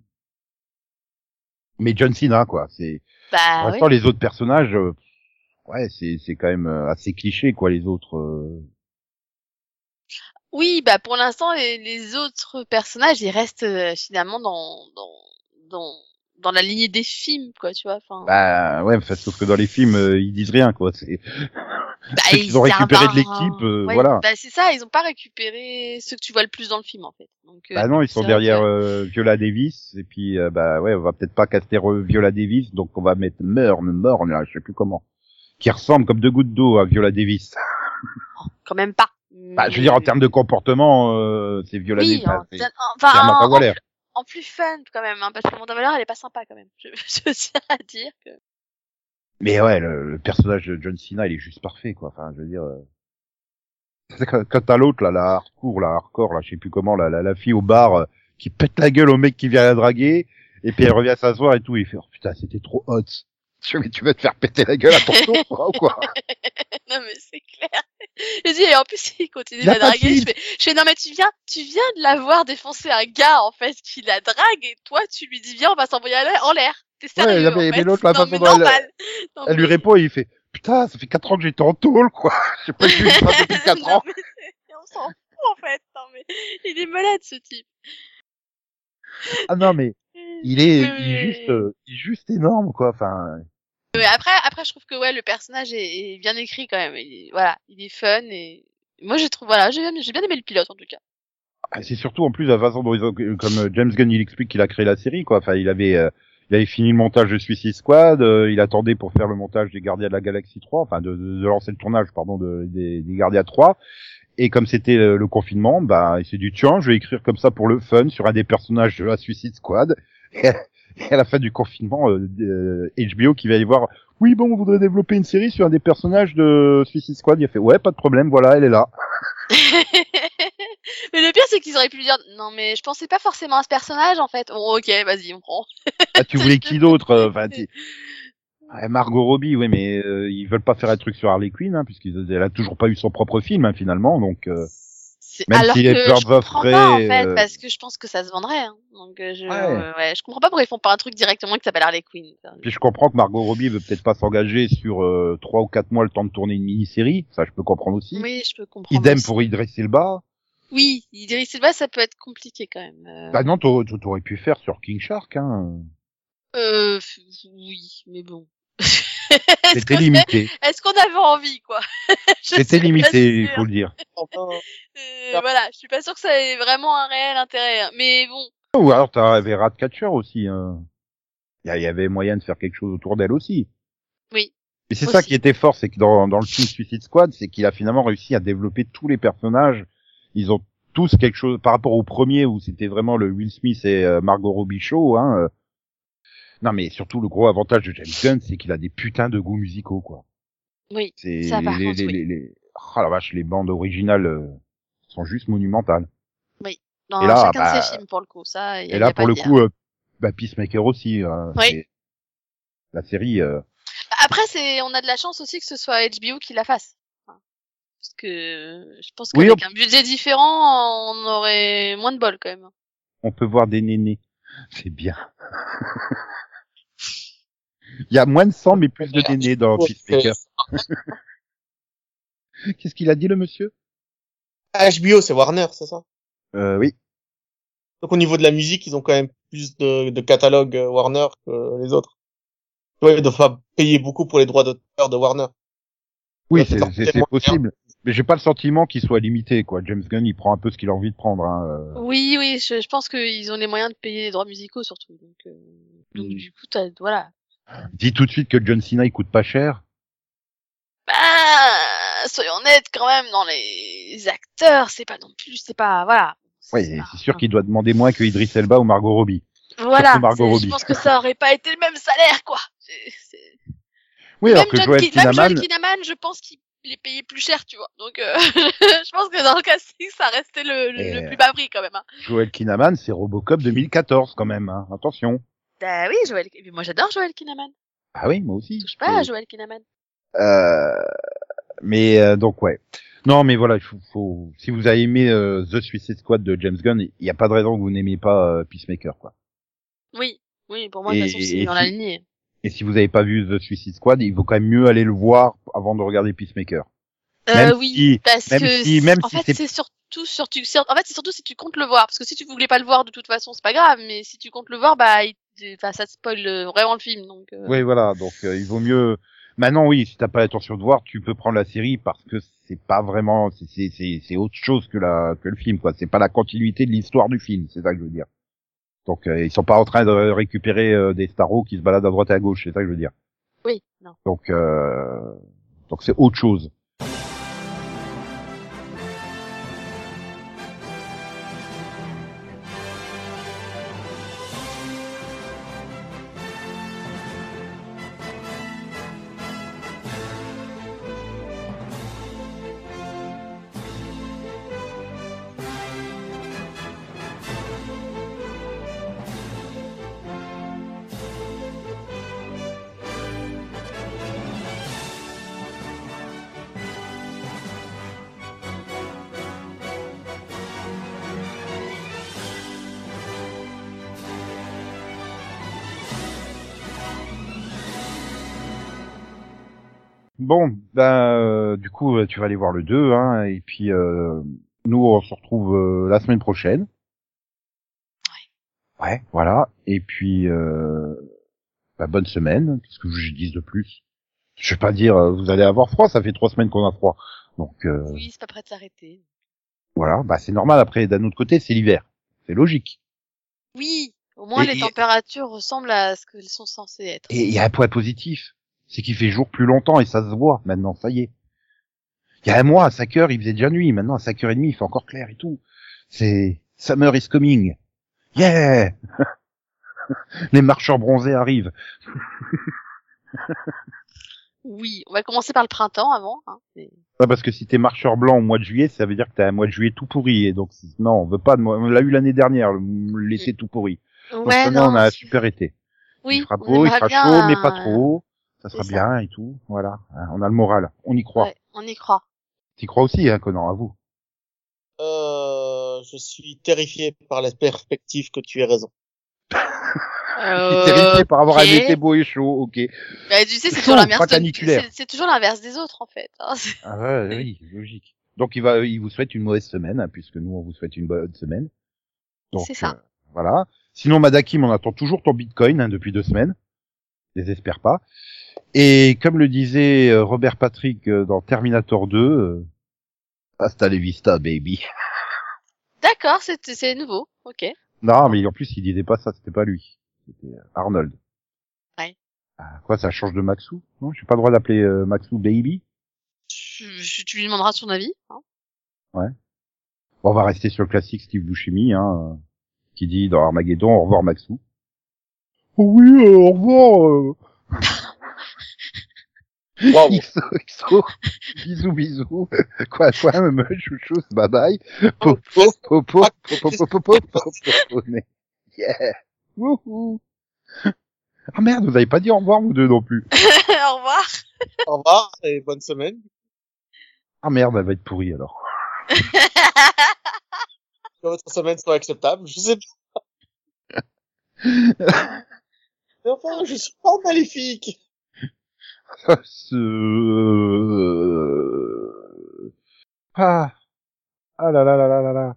mais John Cena quoi. C'est Bah pour oui. l'instant, les autres personnages, euh, ouais, c'est c'est quand même euh, assez cliché, quoi, les autres. euh. Oui, bah pour l'instant, les, les autres personnages, ils restent euh, finalement dans, dans, dans, dans la lignée des films, quoi, tu vois. Enfin, Bah ouais, sauf que dans les films, euh, ils disent rien, quoi. C'est bah, ceux qu'ils ont récupéré de l'équipe, euh, Ouais, voilà. Bah c'est ça, ils ont pas récupéré ceux que tu vois le plus dans le film, en fait. Donc, euh, Bah non, ils sont derrière que- euh, Viola Davis, et puis euh, bah ouais, on va peut-être pas caster euh, Viola Davis, donc on va mettre Morne, Morne, là, je sais plus comment, qui ressemble comme deux gouttes d'eau à Viola Davis. <laughs> Quand même pas. Bah, je veux dire en termes de comportement, euh, c'est Viola Oui, Davis. en, hein, c'est- enfin, en plus fun quand même, hein, parce que Amanda Waller, elle est pas sympa quand même. Je, <laughs> je tiens à dire que. Mais ouais, le, le personnage de John Cena, il est juste parfait, quoi. Enfin, je veux dire. euh, Quand, t'as l'autre, là, la hardcore, la hardcore, là, je sais plus comment, la, la, la fille au bar euh, qui pète la gueule au mec qui vient la draguer, Et puis elle revient s'asseoir et tout, il fait, oh putain, c'était trop hot. Mais tu vas te faire péter la gueule à ton tour, quoi, ou quoi? <laughs> Non mais c'est clair. Je dis et en plus il continue de la draguer. Je fais, je fais non mais tu viens, tu viens de la voir défoncer un gars en fait qui la drague et toi tu lui dis viens on va s'envoyer en l'air. T'es Ouais, sérieux non, mais- mais l'autre, la non, façon dont elle-. Non, Elle lui répond et il fait, putain, ça fait 4 ans que j'étais en tôle, quoi. <laughs> Je sais pas si je pas depuis <laughs> 4 Non, ans. mais on s'en fout en fait. Non mais il est malade ce type. Ah non, mais il est, il est juste, euh, il est juste énorme, quoi. Enfin, Ouais, après, après, je trouve que ouais, le personnage est, est bien écrit quand même. Il est- voilà, il est fun et moi, je trouve voilà, j'ai bien, j'ai bien aimé le pilote en tout cas. Ah, c'est surtout en plus la façon dont ils ont, comme euh, James Gunn il explique qu'il a créé la série quoi. Enfin il avait euh, il avait fini le montage de Suicide Squad, euh, il attendait pour faire le montage des Gardiens de la Galaxie 3, enfin de, lancer le tournage pardon de, des, Gardiens 3. Et comme c'était euh, le confinement, bah il s'est dit tiens je vais écrire comme ça pour le fun sur un des personnages de la Suicide Squad. <laughs> Et à la fin du confinement, euh, euh, HBO qui va aller voir oui bon on voudrait développer une série sur un des personnages de Suicide Squad. Il a fait ouais pas de problème voilà elle est là. <laughs> mais le pire, c'est qu'ils auraient pu lui dire non, mais je pensais pas forcément à ce personnage en fait. Bon, ok, vas-y, on prend. Ah, tu voulais qui d'autre euh, Enfin, <laughs> Ouais, Margot Robbie, oui, mais euh, ils veulent pas faire un truc sur Harley Quinn, hein, puisqu'elle a toujours pas eu son propre film hein, finalement, donc. euh, Même Alors si que les je comprends Prey, pas en fait, euh, parce que je pense que ça se vendrait. Hein. Donc euh, je, Ouais. euh, ouais, je comprends pas pourquoi ils font pas un truc directement qui s'appelle Harley Quinn. Puis je comprends que Margot Robbie veut peut-être pas s'engager sur euh, trois ou quatre mois le temps de tourner une mini-série, ça je peux comprendre aussi. Oui, je peux comprendre. Idem aussi. pour Idris Elba. Oui, Idris Elba, ça peut être compliqué quand même. Euh, Bah non, t'aurais pu faire sur King Shark, hein. euh, oui, mais bon. <laughs> C'était limité. est-ce qu'on avait envie quoi? <laughs> C'était limité, il faut le dire. Euh, voilà, je suis pas sûre que ça ait vraiment un réel intérêt. hein. Mais bon, Ou alors t'avais Ratcatcher aussi. Hein. Il y il y avait moyen de faire quelque chose autour d'elle aussi. Oui. Et c'est ça qui était fort, c'est que dans, dans le film Suicide Squad, c'est qu'il a finalement réussi à développer tous les personnages. Ils ont tous quelque chose par rapport au premier où c'était vraiment le Will Smith et euh, Margot Robbie show. Hein, euh. Non mais surtout le gros avantage de James Gunn, c'est qu'il a des putains de goûts musicaux quoi. oui. C'est Ça, par les, contre, les, oui. les, Oh la vache, les bandes originales euh, sont juste monumentales. Dans Et là, chacun bah, de ses films pour le coup, ça. Y a, Et y là a pour pas le coup, euh, bah, Peacemaker aussi. euh, Oui. La série. euh, Après, c'est, on a de la chance aussi que ce soit HBO qui la fasse. Enfin, Parce que je pense Oui, qu'avec un budget différent, on aurait moins de bol quand même. on peut voir des nénés. C'est bien. <laughs> Il y a moins de sang, mais plus de nénés dans Peacemaker. <laughs> Qu'est-ce qu'il a dit, le monsieur? HBO, c'est Warner, c'est ça? Euh, Oui. Donc au niveau de la musique, ils ont quand même plus de, de catalogue euh, Warner que les autres. Tu vois, ils doivent pas payer beaucoup pour les droits d'auteur de Warner. Oui, c'est possible. Mais j'ai pas le sentiment qu'il soit limité, quoi. James Gunn, il prend un peu ce qu'il a envie de prendre. Hein. euh. Oui, oui, je, je pense qu'ils ont les moyens de payer les droits musicaux surtout. Donc, euh, donc Mm. du coup, t'as- voilà. Dis tout de suite que John Cena, il coûte pas cher. Bah, soyons honnêtes quand même, dans les acteurs, c'est pas non plus, c'est pas, voilà. Oui, C'est sûr qu'il doit demander moins que Idris Elba ou Margot Robbie. Voilà, Margot je pense que ça aurait pas été le même salaire, quoi. Oui, même, alors que John Joel Ki- même Joel Kinnaman, je pense qu'il est payé plus cher, tu vois. Donc, euh, <laughs> je pense que dans le casting, ça restait le, le plus bas prix quand même. Hein. Joel Kinnaman, c'est Robocop 2014 quand même. Hein. Attention. Bah oui, Joel. et puis Moi, j'adore Joel Kinnaman. Ah oui, moi aussi. Touche pas à Joel Kinnaman. Euh, mais euh, donc ouais. Non, mais voilà, il faut, faut- si vous avez aimé euh, The Suicide Squad de James Gunn, il n'y a pas de raison que vous n'aimiez pas euh, Peacemaker, quoi. Oui, oui, pour moi, de toute Et- façon, c'est et dans si- la lignée. Et si vous n'avez pas vu The Suicide Squad, il vaut quand même mieux aller le voir avant de regarder Peacemaker. Euh, Même oui, si- parce même que si- même en si fait, c'est- surtout, surtout, sur- en fait, c'est surtout si tu comptes le voir, parce que si tu voulais pas le voir de toute façon, c'est pas grave, mais si tu comptes le voir, bah, il- enfin, ça spoil euh, vraiment le film, donc. euh, Oui, voilà. Donc euh, il vaut mieux. Maintenant, oui, si t'as pas l'intention de voir, tu peux prendre la série parce que c'est pas vraiment, c'est c'est c'est c'est autre chose que la que le film, quoi. C'est pas la continuité de l'histoire du film, c'est ça que je veux dire. Donc euh, ils sont pas en train de récupérer euh, des staros qui se baladent à droite et à gauche, c'est ça que je veux dire. Oui, non. Donc euh, donc c'est autre chose. Euh, tu vas aller voir le 2, hein, et puis euh, nous, on se retrouve euh, la semaine prochaine. Ouais. voilà. Et puis, euh, bah, bonne semaine. Qu'est-ce que je dise de plus? Je vais pas dire, vous allez avoir froid. Ça fait trois semaines qu'on a froid. Donc euh, Oui, c'est pas prêt de s'arrêter. voilà, bah c'est normal. Après, d'un autre côté, c'est l'hiver. C'est logique. Oui, au moins Et- les et- températures ressemblent à ce qu'elles sont censées être. Et il y a un point positif, c'est qu'il fait jour plus longtemps et ça se voit maintenant, ça y est. Il y a un mois, à 5 heures, il faisait déjà nuit. Maintenant, à 5 heures et demie, il fait encore clair et tout. C'est Summer is coming. Yeah! <laughs> Les marcheurs bronzés arrivent. Oui, on va commencer par le printemps avant. Hein. Ouais, parce que si t'es marcheur blanc au mois de juillet, ça veut dire que t'as un mois de juillet tout pourri. Et donc, non, on veut pas de. On l'a eu l'année dernière, le- l'été tout pourri. Donc, Ouais, cette année, non. on a un super été. Oui, il fera beau, il fera bien chaud, mais pas un- trop. Ça sera ça. bien et tout. Voilà. Hein, On a le moral. On y croit. Ouais, on y croit. T'y crois aussi, hein, Conan, à vous? Euh, je suis terrifié par la perspective que tu aies raison. Euh, <laughs> terrifié par avoir un ok. été beau et chaud, ok. Bah, tu sais, c'est toujours <laughs> l'inverse. c'est- toujours des autres en fait. hein. <laughs> Ah ouais, oui, logique. Donc il va, il vous souhaite une mauvaise semaine, hein, puisque nous on vous souhaite une bonne semaine. C'est ça. euh, voilà. Sinon Madakim, on attend toujours ton Bitcoin hein, depuis deux semaines. Désespère pas. Et comme le disait euh, Robert Patrick euh, dans Terminator 2, euh, hasta la vista, baby. <laughs> D'accord, c'est c'est nouveau. Ok. Non, mais en plus il disait pas ça, c'était pas lui, c'était euh, Arnold. Ouais. Ah, quoi, ça change de Maxou? Non, j'ai pas le droit d'appeler euh, Maxou baby. Tu, tu lui demanderas son avis. Hein. Bon, on va rester sur le classique Steve Buscemi, hein, qui dit dans Armageddon, au revoir Maxou. Oh oui, euh, au revoir. Euh... <laughs> Waouh. XO, XO, bisous, bisous. <laughs> Quoi, quoi, me chouchou, bye bye. Popo, popo, popo, popo, popo, popo, yeah. Wouhou. Ah merde, vous avez pas dit au revoir, vous deux non plus. <laughs> Au revoir. Au revoir et bonne semaine. Ah merde, elle va être pourrie alors. Que votre semaine soit acceptable. Je sais pas. <laughs> Mais enfin, je suis pas maléfique. Ce... <laughs> Ah. Ah là là là là là là.